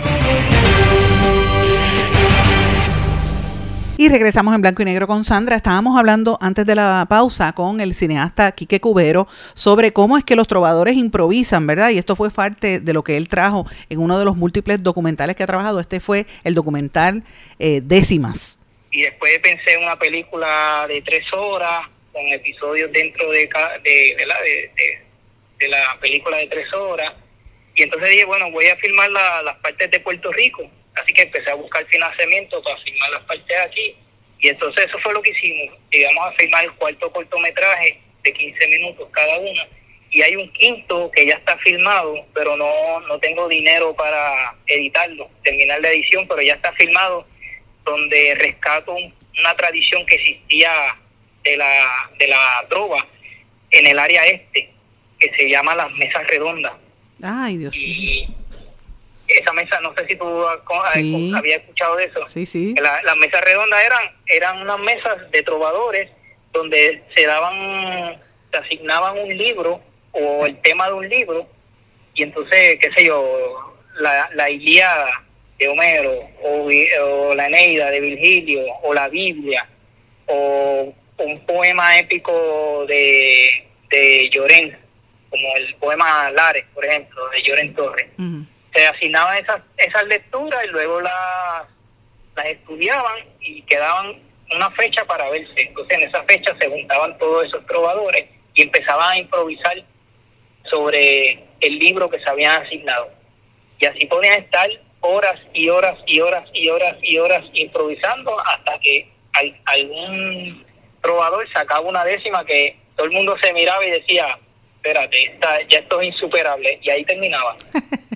[SPEAKER 1] Y regresamos en blanco y negro con Sandra. Estábamos hablando antes de la pausa con el cineasta Quique Cubero sobre cómo es que los trovadores improvisan, ¿verdad? Y esto fue parte de lo que él trajo en uno de los múltiples documentales que ha trabajado. Este fue el documental eh, Décimas.
[SPEAKER 3] Y después pensé en una película de tres horas con episodios dentro de, de, de la, de la película de tres horas. Y entonces dije, bueno, voy a filmar la- las partes de Puerto Rico. Así que empecé a buscar financiamiento para filmar las partes aquí. Y entonces eso fue lo que hicimos. Llegamos a filmar el cuarto cortometraje de 15 minutos cada una. Y hay un quinto que ya está filmado, pero no, no tengo dinero para editarlo, terminar la edición, pero ya está filmado, donde rescato un- una tradición que existía de la, de la trova en el área este, que se llama las mesas redondas.
[SPEAKER 1] Ay, Dios mío.
[SPEAKER 3] Y esa mesa, no sé si tú
[SPEAKER 1] Sí.
[SPEAKER 3] habías escuchado de eso.
[SPEAKER 1] Sí, sí.
[SPEAKER 3] La- las mesas redondas eran eran unas mesas de trovadores donde se daban, se asignaban un libro o el tema de un libro y entonces, qué sé yo, la, la Ilíada de Homero o, la Eneida de Virgilio o la Biblia o un poema épico de, de Llorén, como el poema Lares, por ejemplo, de Llorén Torres
[SPEAKER 1] Ujú.
[SPEAKER 3] Se asignaban esas, esas lecturas y luego las, las estudiaban y quedaban una fecha para verse. Entonces en esa fecha se juntaban todos esos trovadores y empezaban a improvisar sobre el libro que se habían asignado. Y así podían estar horas y horas y horas y horas y horas improvisando hasta que al- algún trovador sacaba una décima que todo el mundo se miraba y decía, espérate, esta- ya esto es insuperable. Y ahí terminaba.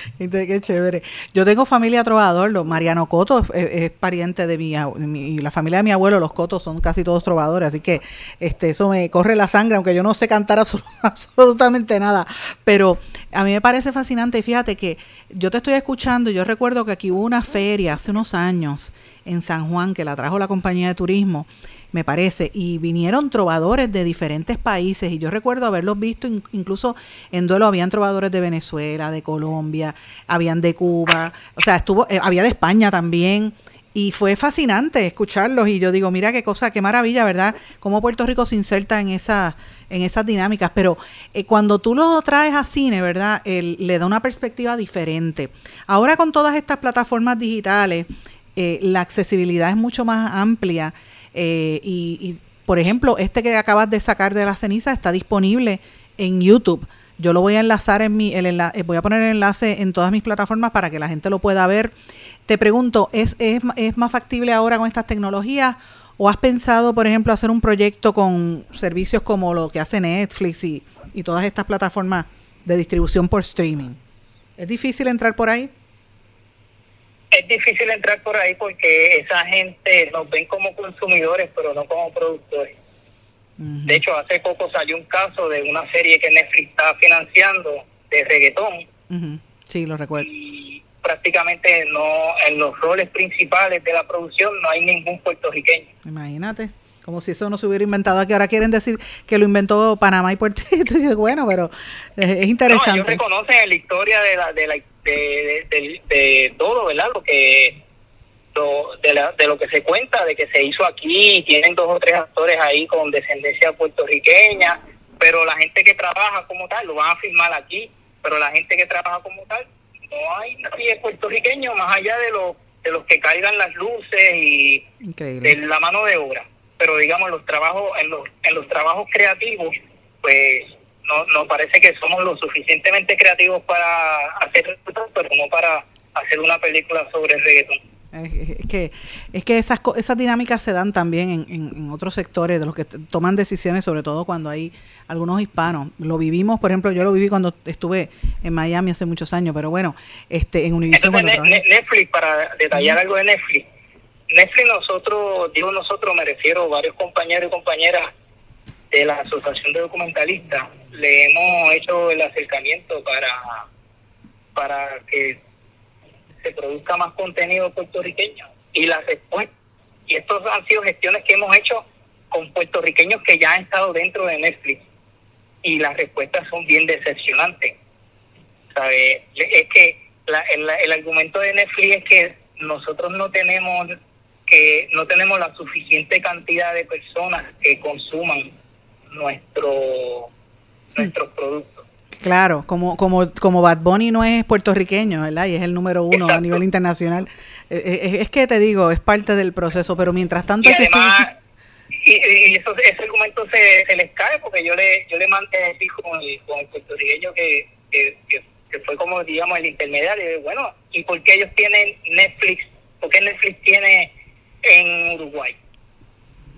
[SPEAKER 1] Qué chévere. Yo tengo familia trovador, los Mariano Coto es, pariente de mi, mi- la familia de mi abuelo, los Cotos son casi todos trovadores, así que este eso me corre la sangre, aunque yo no sé cantar absolu- absolutamente nada, pero a mí me parece fascinante fíjate que yo te estoy escuchando, yo recuerdo que aquí hubo una feria hace unos años en San Juan que la trajo la compañía de turismo me parece, y vinieron trovadores de diferentes países, y yo recuerdo haberlos visto, in- incluso en duelo habían trovadores de Venezuela, de Colombia, habían de Cuba, o sea, estuvo, eh, había de España también, y fue fascinante escucharlos, y yo digo, mira qué cosa, qué maravilla, ¿verdad? Cómo Puerto Rico se inserta en esa en esas dinámicas, pero eh, cuando tú lo traes a cine, ¿verdad? Le da una perspectiva diferente. Ahora con todas estas plataformas digitales, eh, la accesibilidad es mucho más amplia eh, y, por ejemplo, este que acabas de sacar de la ceniza está disponible en YouTube. Yo lo voy a enlazar en mi, eh, voy a poner el enlace en todas mis plataformas para que la gente lo pueda ver. Te pregunto, ¿es, más factible ahora con estas tecnologías o has pensado, por ejemplo, hacer un proyecto con servicios como lo que hace Netflix y todas estas plataformas de distribución por streaming? ¿Es difícil entrar por ahí?
[SPEAKER 3] Es difícil entrar por ahí porque esa gente nos ven como consumidores, pero no como productores. De hecho, hace poco salió un caso de una serie que Netflix estaba financiando de reggaetón.
[SPEAKER 1] Sí, lo recuerdo.
[SPEAKER 3] y prácticamente no en los roles principales de la producción no hay ningún puertorriqueño.
[SPEAKER 1] Imagínate, como si eso no se hubiera inventado aquí. Ahora quieren decir que lo inventó Panamá y Puerto Rico. Bueno, pero es, es
[SPEAKER 3] No, ellos
[SPEAKER 1] interesante.
[SPEAKER 3] reconocen en la historia de la, de, la, de, de- todo, ¿verdad? Lo que lo- de, la- de lo que se cuenta, de que se hizo aquí, tienen dos o tres actores ahí con descendencia puertorriqueña, pero la gente que trabaja como tal, lo van a firmar aquí, pero la gente que trabaja como tal, no hay nadie puertorriqueño más allá de, los de los que caigan las luces y
[SPEAKER 1] Increíble.
[SPEAKER 3] de la mano de obra. Pero digamos, los trabajos en los, en los trabajos creativos, pues no nos parece que somos lo suficientemente creativos para hacer pero no para hacer una película sobre el reggaetón.
[SPEAKER 1] Es, que, es que esas, esas dinámicas se dan también en, en- en otros sectores de los que toman decisiones, sobre todo cuando hay algunos hispanos. Lo vivimos, por ejemplo, yo lo viví cuando estuve en Miami hace muchos años, pero bueno, este en Univision
[SPEAKER 3] Entonces, Ne- Netflix, para detallar algo de Netflix, Netflix nosotros, digo nosotros, me refiero varios compañeros y compañeras de la Asociación de Documentalistas, le hemos hecho el acercamiento para, para que se produzca más contenido puertorriqueño. Y la respuesta, y estos han sido gestiones que hemos hecho con puertorriqueños que ya han estado dentro de Netflix. Y las respuestas son bien decepcionantes. ¿sabe? Es que la- el, el argumento de Netflix es que nosotros no tenemos que no tenemos la suficiente cantidad de personas que consuman nuestro nuestros productos.
[SPEAKER 1] Claro, como, como, como Bad Bunny no es puertorriqueño, ¿verdad? Y es el número uno a nivel internacional. Eh, eh, Es, es que te digo, es parte del proceso, pero mientras tanto
[SPEAKER 3] y
[SPEAKER 1] que
[SPEAKER 3] además
[SPEAKER 1] seguir-
[SPEAKER 3] y, y eso, ese argumento se, se les cae porque yo le yo le mandé a decir con el, con el puertorriqueño que, que, que, que fue como digamos el intermediario bueno y por qué ellos tienen Netflix por qué Netflix tiene en Uruguay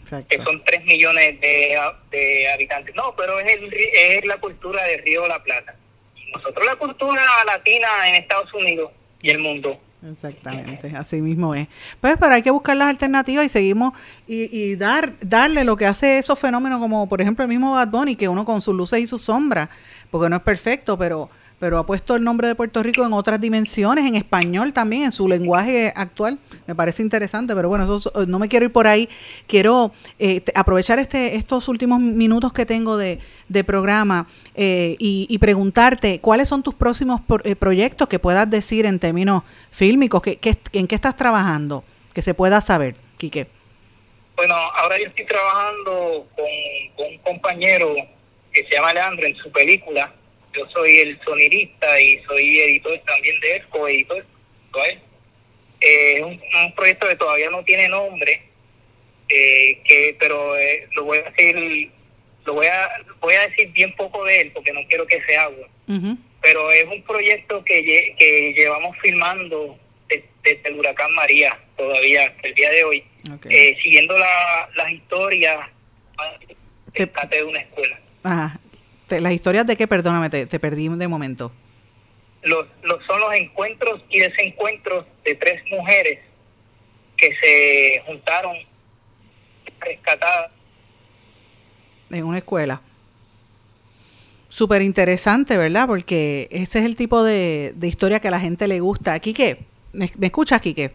[SPEAKER 1] Exacto.
[SPEAKER 3] que son 3 millones de, de habitantes no pero es el, es la cultura del Río de la Plata nosotros la cultura latina en Estados Unidos y el mundo
[SPEAKER 1] Exactamente, así mismo es. Pues, pero hay que buscar las alternativas y seguimos y, y dar darle lo que hace esos fenómenos como por ejemplo el mismo Bad Bunny, que uno con sus luces y sus sombras, porque no es perfecto, pero pero ha puesto el nombre de Puerto Rico en otras dimensiones, en español también, en su lenguaje actual. Me parece interesante, pero bueno, eso, es- no me quiero ir por ahí. Quiero eh, aprovechar este estos últimos minutos que tengo de, de programa eh, y, y preguntarte cuáles son tus próximos pro- eh, proyectos que puedas decir en términos fílmicos, que, que- en qué estás trabajando, que se pueda saber, Quique.
[SPEAKER 3] Bueno, ahora yo estoy trabajando con, con un compañero que se llama Leandro en su película. Yo soy el sonidista y soy editor también de él, coeditor. él. Eh, Es un, un proyecto que todavía no tiene nombre, eh, que pero eh, lo voy a decir, lo voy a voy a decir bien poco de él porque no quiero que se haga. Pero es un proyecto que, que llevamos filmando de- desde el huracán María todavía hasta el día de hoy eh, siguiendo la, las historias de una escuela.
[SPEAKER 1] Ajá. Te- las historias de qué, perdóname, te, te perdí de momento.
[SPEAKER 3] Los, los, son los encuentros y desencuentros de tres mujeres que se juntaron rescatadas.
[SPEAKER 1] En una escuela. Súper interesante, ¿verdad? Porque ese es el tipo de, de historia que a la gente le gusta. Quique, ¿me, me escuchas, Quique?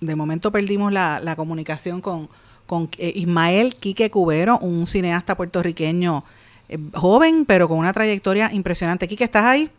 [SPEAKER 1] De momento perdimos la, la comunicación con, con eh, Ismael Quique Cubero, un cineasta puertorriqueño joven, pero con una trayectoria impresionante. Quique, ¿estás ahí?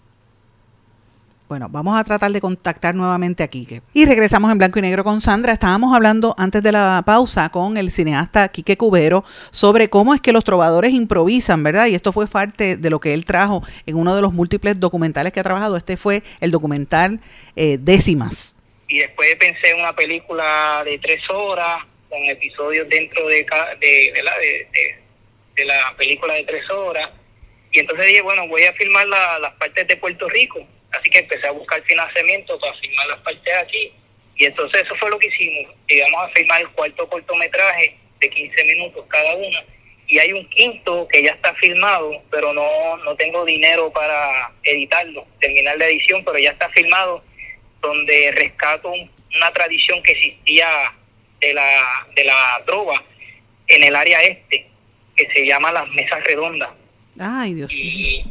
[SPEAKER 1] Bueno, vamos a tratar de contactar nuevamente a Quique. Y regresamos en blanco y negro con Sandra. Estábamos hablando antes de la pausa con el cineasta Quique Cubero sobre cómo es que los trovadores improvisan, ¿verdad? Y esto fue parte de lo que él trajo en uno de los múltiples documentales que ha trabajado. Este fue el documental eh, Décimas.
[SPEAKER 3] Y después pensé en una película de tres horas con episodios dentro de, de, de de, de- la película de tres horas. Y entonces dije, bueno, voy a filmar la- las partes de Puerto Rico. Así que empecé a buscar financiamiento para filmar las partes aquí. Y entonces eso fue lo que hicimos. Llegamos a filmar el cuarto cortometraje de 15 minutos cada uno. Y hay un quinto que ya está filmado, pero no, no tengo dinero para editarlo, terminar la edición, pero ya está filmado, donde rescato un- una tradición que existía de la, de la trova en el área este, que se llama las mesas redondas.
[SPEAKER 1] Ay, Dios mío.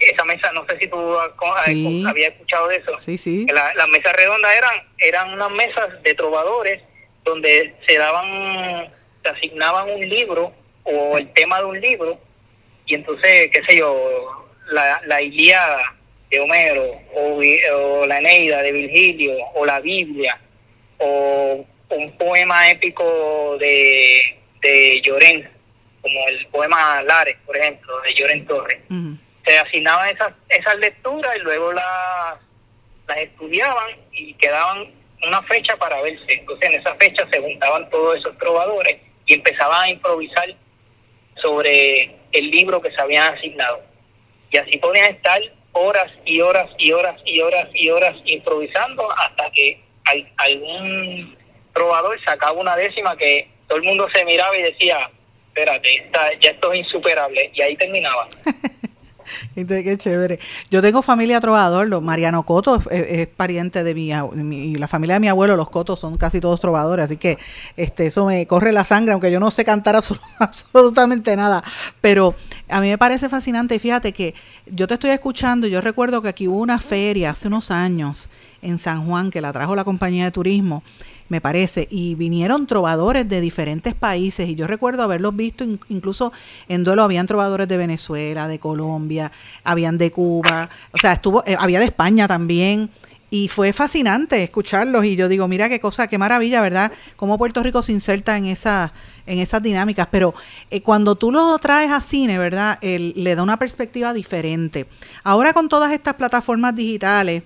[SPEAKER 3] Y esa mesa, no sé si tú
[SPEAKER 1] Sí.
[SPEAKER 3] habías escuchado de eso.
[SPEAKER 1] Sí, sí.
[SPEAKER 3] La- las mesas redondas eran eran unas mesas de trovadores donde se daban, se asignaban un libro o el tema de un libro y entonces, qué sé yo, la, la Ilíada de Homero o la Eneida de Virgilio o la Biblia o un poema épico de, de Llorén, como el poema Lares, por ejemplo, de Llorén Torres se asignaban esas, esas lecturas y luego las, las estudiaban y quedaban una fecha para verse. Entonces en esa fecha se juntaban todos esos trovadores y empezaban a improvisar sobre el libro que se habían asignado. Y así podían estar horas y horas y horas y horas y horas improvisando hasta que al- algún trovador sacaba una décima que todo el mundo se miraba y decía, espérate, esta- ya esto es insuperable. Y ahí terminaba.
[SPEAKER 1] Qué chévere. Yo tengo familia trovador, los Mariano Coto es, pariente de mi, mi- la familia de mi abuelo, los Cotos son casi todos trovadores, así que este eso me corre la sangre, aunque yo no sé cantar absolu- absolutamente nada, pero a mí me parece fascinante y fíjate que yo te estoy escuchando, yo recuerdo que aquí hubo una feria hace unos años en San Juan que la trajo la compañía de turismo me parece, y vinieron trovadores de diferentes países, y yo recuerdo haberlos visto, in- incluso en duelo habían trovadores de Venezuela, de Colombia, habían de Cuba, o sea, estuvo, eh, había de España también, y fue fascinante escucharlos y yo digo, mira qué cosa, qué maravilla, ¿verdad? Cómo Puerto Rico se inserta en esa en esas dinámicas, pero eh, cuando tú lo traes a cine, ¿verdad? Le da una perspectiva diferente. Ahora con todas estas plataformas digitales,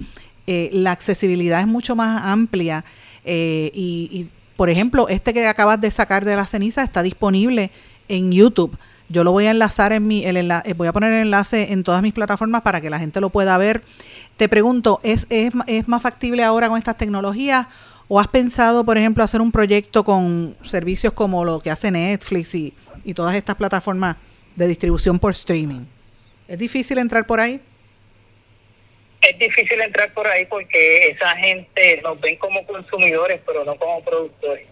[SPEAKER 1] eh, la accesibilidad es mucho más amplia eh, y, y, por ejemplo, este que acabas de sacar de la ceniza está disponible en YouTube. Yo lo voy a enlazar en mi, el enla voy a poner el enlace en todas mis plataformas para que la gente lo pueda ver. Te pregunto, ¿es, es, es más factible ahora con estas tecnologías? ¿O has pensado, por ejemplo, hacer un proyecto con servicios como lo que hace Netflix y, y todas estas plataformas de distribución por streaming? ¿Es difícil entrar por ahí?
[SPEAKER 3] Es difícil entrar por ahí porque esa gente nos ven como consumidores, pero no como productores.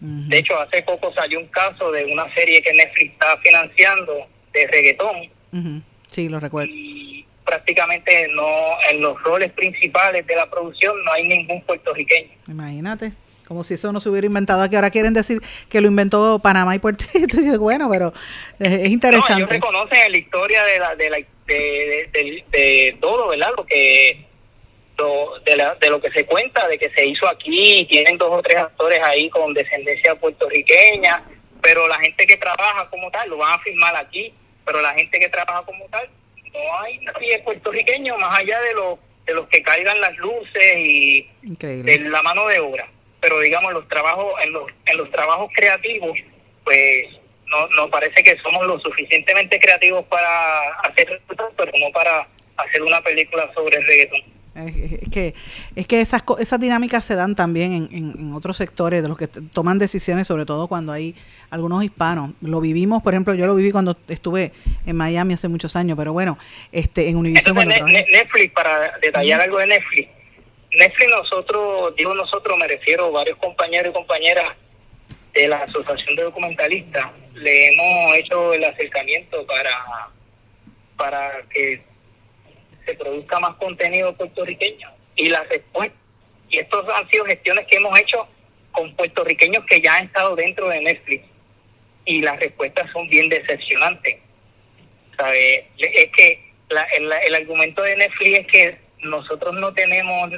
[SPEAKER 3] Uh -huh. De hecho, hace poco salió un caso de una serie que Netflix estaba financiando de reggaetón.
[SPEAKER 1] Uh -huh. Sí, lo recuerdo.
[SPEAKER 3] Y prácticamente no en los roles principales de la producción no hay ningún puertorriqueño.
[SPEAKER 1] Imagínate, como si eso no se hubiera inventado aquí. Ahora quieren decir que lo inventó Panamá y Puerto Rico. bueno, pero es, es interesante. No,
[SPEAKER 3] ellos reconocen en la historia de, la, de, la, de, de, de todo, ¿verdad? Lo que lo, de, la, de lo que se cuenta, de que se hizo aquí, tienen dos o tres actores ahí con descendencia puertorriqueña, pero la gente que trabaja como tal lo van a firmar aquí, pero la gente que trabaja como tal no hay nadie puertorriqueño más allá de los de los que cargan las luces y
[SPEAKER 1] Increíble.
[SPEAKER 3] de la mano de obra pero digamos los trabajos en los en los trabajos creativos pues no nos parece que somos lo suficientemente creativos para hacer pero no para hacer una película sobre el reggaetón.
[SPEAKER 1] Es que es que esas esas dinámicas se dan también en, en, en, otros sectores de los que toman decisiones sobre todo cuando hay algunos hispanos. Lo vivimos por ejemplo yo lo viví cuando estuve en Miami hace muchos años pero bueno este en Univision
[SPEAKER 3] Entonces, ne Netflix para detallar algo de Netflix Netflix nosotros digo nosotros me refiero a varios compañeros y compañeras de la asociación de documentalistas le hemos hecho el acercamiento para para que se produzca más contenido puertorriqueño. Y la respuesta, y estos han sido gestiones que hemos hecho con puertorriqueños que ya han estado dentro de Netflix. Y las respuestas son bien decepcionantes. ¿Sabe? Es que la, el, el argumento de Netflix es que nosotros no tenemos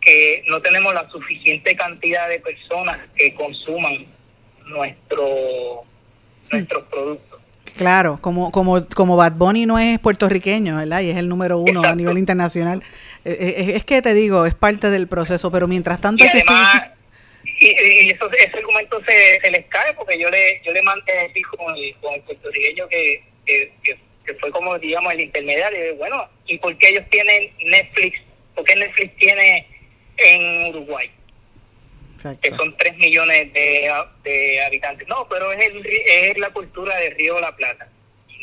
[SPEAKER 3] que no tenemos la suficiente cantidad de personas que consuman nuestro nuestros productos.
[SPEAKER 1] Claro, como, como, como Bad Bunny no es puertorriqueño, ¿verdad? Y es el número uno Exacto. a nivel internacional. Es, es, que te digo, es parte del proceso, pero mientras tanto...
[SPEAKER 3] Y además, que y, y eso, ese argumento se, se, les cae porque yo le yo le mandé a decir con el, con el puertorriqueño que, que, que, que, fue como, digamos, el intermediario. Bueno, ¿y por qué ellos tienen Netflix? ¿Por qué Netflix tiene en Uruguay? Exacto. que son 3 millones de, de, habitantes. No, pero es, el, es la cultura del Río de la Plata.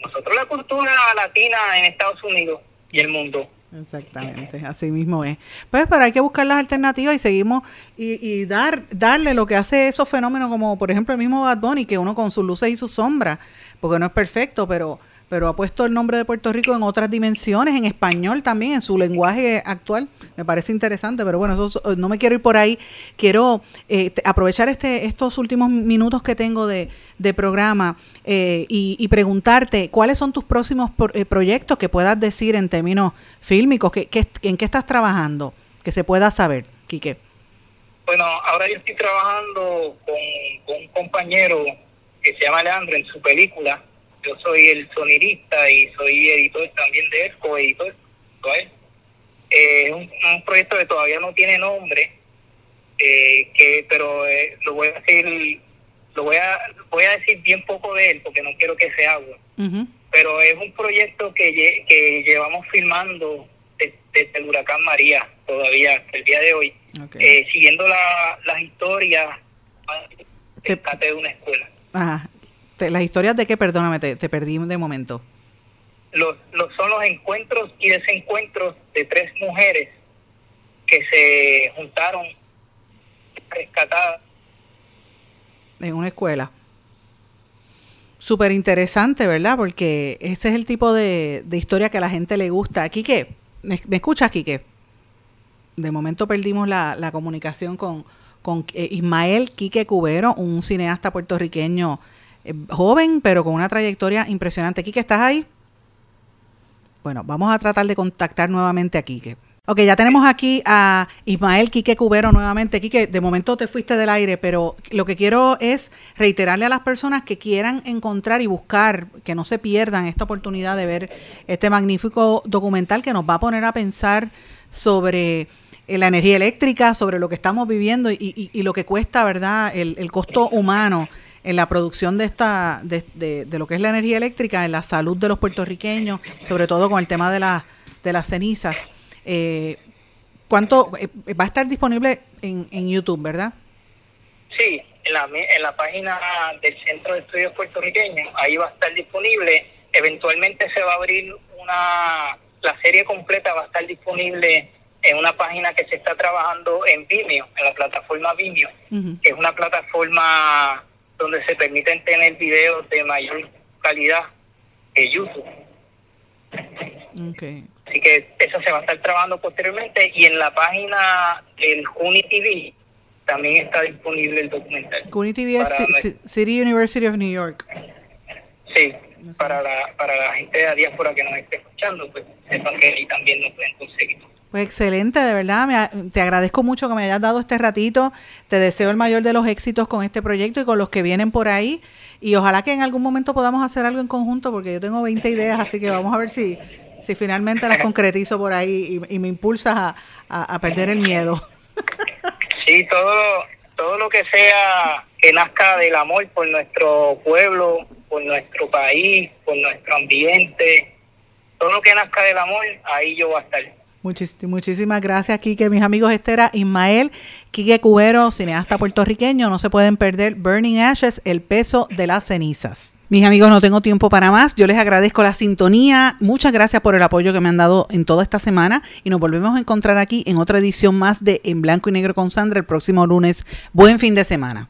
[SPEAKER 3] Nosotros la cultura latina en Estados Unidos y el mundo.
[SPEAKER 1] Exactamente, así mismo es. Pues, pero hay que buscar las alternativas y seguimos y, y dar darle lo que hace esos fenómenos como por ejemplo el mismo Bad Bunny, que uno con sus luces y sus sombras, porque no es perfecto, pero pero ha puesto el nombre de Puerto Rico en otras dimensiones, en español también, en su lenguaje actual. Me parece interesante, pero bueno, eso, no me quiero ir por ahí. Quiero eh, aprovechar este, estos últimos minutos que tengo de, programa eh, y, y, preguntarte cuáles son tus próximos pro, eh, proyectos que puedas decir en términos fílmicos, que, que, en qué estás trabajando, que se pueda saber, Quique.
[SPEAKER 3] Bueno, ahora yo estoy trabajando con, con un compañero que se llama Leandro en su película yo soy el sonidista y soy editor también de él, coeditor. Es eh, un, un, proyecto que todavía no tiene nombre, eh, que pero eh, lo voy a decir, lo voy a voy a decir bien poco de él porque no quiero que se haga. Uh -huh. Pero es un proyecto que, que llevamos filmando desde, desde, el huracán María todavía hasta el día de hoy, okay. siguiendo la, las historias de una escuela.
[SPEAKER 1] Ajá. ¿Las historias de qué? Perdóname, te, te perdí de momento.
[SPEAKER 3] Los, los, son los encuentros y desencuentros de tres mujeres que se juntaron rescatadas.
[SPEAKER 1] En una escuela. Súper interesante, ¿verdad? Porque ese es el tipo de, de, historia que a la gente le gusta. Quique, ¿me, me escuchas, Quique? De momento perdimos la, la comunicación con, con eh, Ismael Quique Cubero, un cineasta puertorriqueño joven, pero con una trayectoria impresionante. Quique, ¿estás ahí? Bueno, vamos a tratar de contactar nuevamente a Quique. Ok, ya tenemos aquí a Ismael Quique Cubero nuevamente. Quique, de momento te fuiste del aire, pero lo que quiero es reiterarle a las personas que quieran encontrar y buscar, que no se pierdan esta oportunidad de ver este magnífico documental que nos va a poner a pensar sobre eh, la energía eléctrica, sobre lo que estamos viviendo y, lo que cuesta, ¿verdad?, el, costo humano en la producción de esta de, de, lo que es la energía eléctrica, en la salud de los puertorriqueños, sobre todo con el tema de, la, de las cenizas. Eh, ¿Cuánto eh, va a estar disponible en, en YouTube, verdad?
[SPEAKER 3] Sí, en la, en la página del Centro de Estudios Puertorriqueños, ahí va a estar disponible. Eventualmente se va a abrir una, la serie completa va a estar disponible en una página que se está trabajando en Vimeo, en la plataforma Vimeo, que es una plataforma donde se permiten tener videos de mayor calidad que YouTube.
[SPEAKER 1] Okay.
[SPEAKER 3] Así que eso se va a estar trabajando posteriormente y en la página del CUNY TV también está disponible el documental.
[SPEAKER 1] CUNY TV es City University of New York.
[SPEAKER 3] Sí, para la, para la gente de la diáspora que nos esté escuchando, pues sepan que ahí también nos pueden conseguir.
[SPEAKER 1] Pues excelente, de verdad, te agradezco mucho que me hayas dado este ratito, te deseo el mayor de los éxitos con este proyecto y con los que vienen por ahí. Y ojalá que en algún momento podamos hacer algo en conjunto porque yo tengo 20 ideas, así que vamos a ver si si finalmente las concretizo por ahí y, me impulsas a, perder el miedo.
[SPEAKER 3] Sí, todo, todo lo que sea que nazca del amor por nuestro pueblo, por nuestro país, por nuestro ambiente, todo lo que nazca del amor, ahí yo voy a estar
[SPEAKER 1] muchísimas gracias, Quique. Mis amigos, este era Ismael Quique Cubero, cineasta puertorriqueño. No se pueden perder Burning Ashes, el peso de las cenizas. Mis amigos, no tengo tiempo para más. Yo les agradezco la sintonía. Muchas gracias por el apoyo que me han dado en toda esta semana. Y nos volvemos a encontrar aquí en otra edición más de En Blanco y Negro con Sandra el próximo lunes. Buen fin de semana.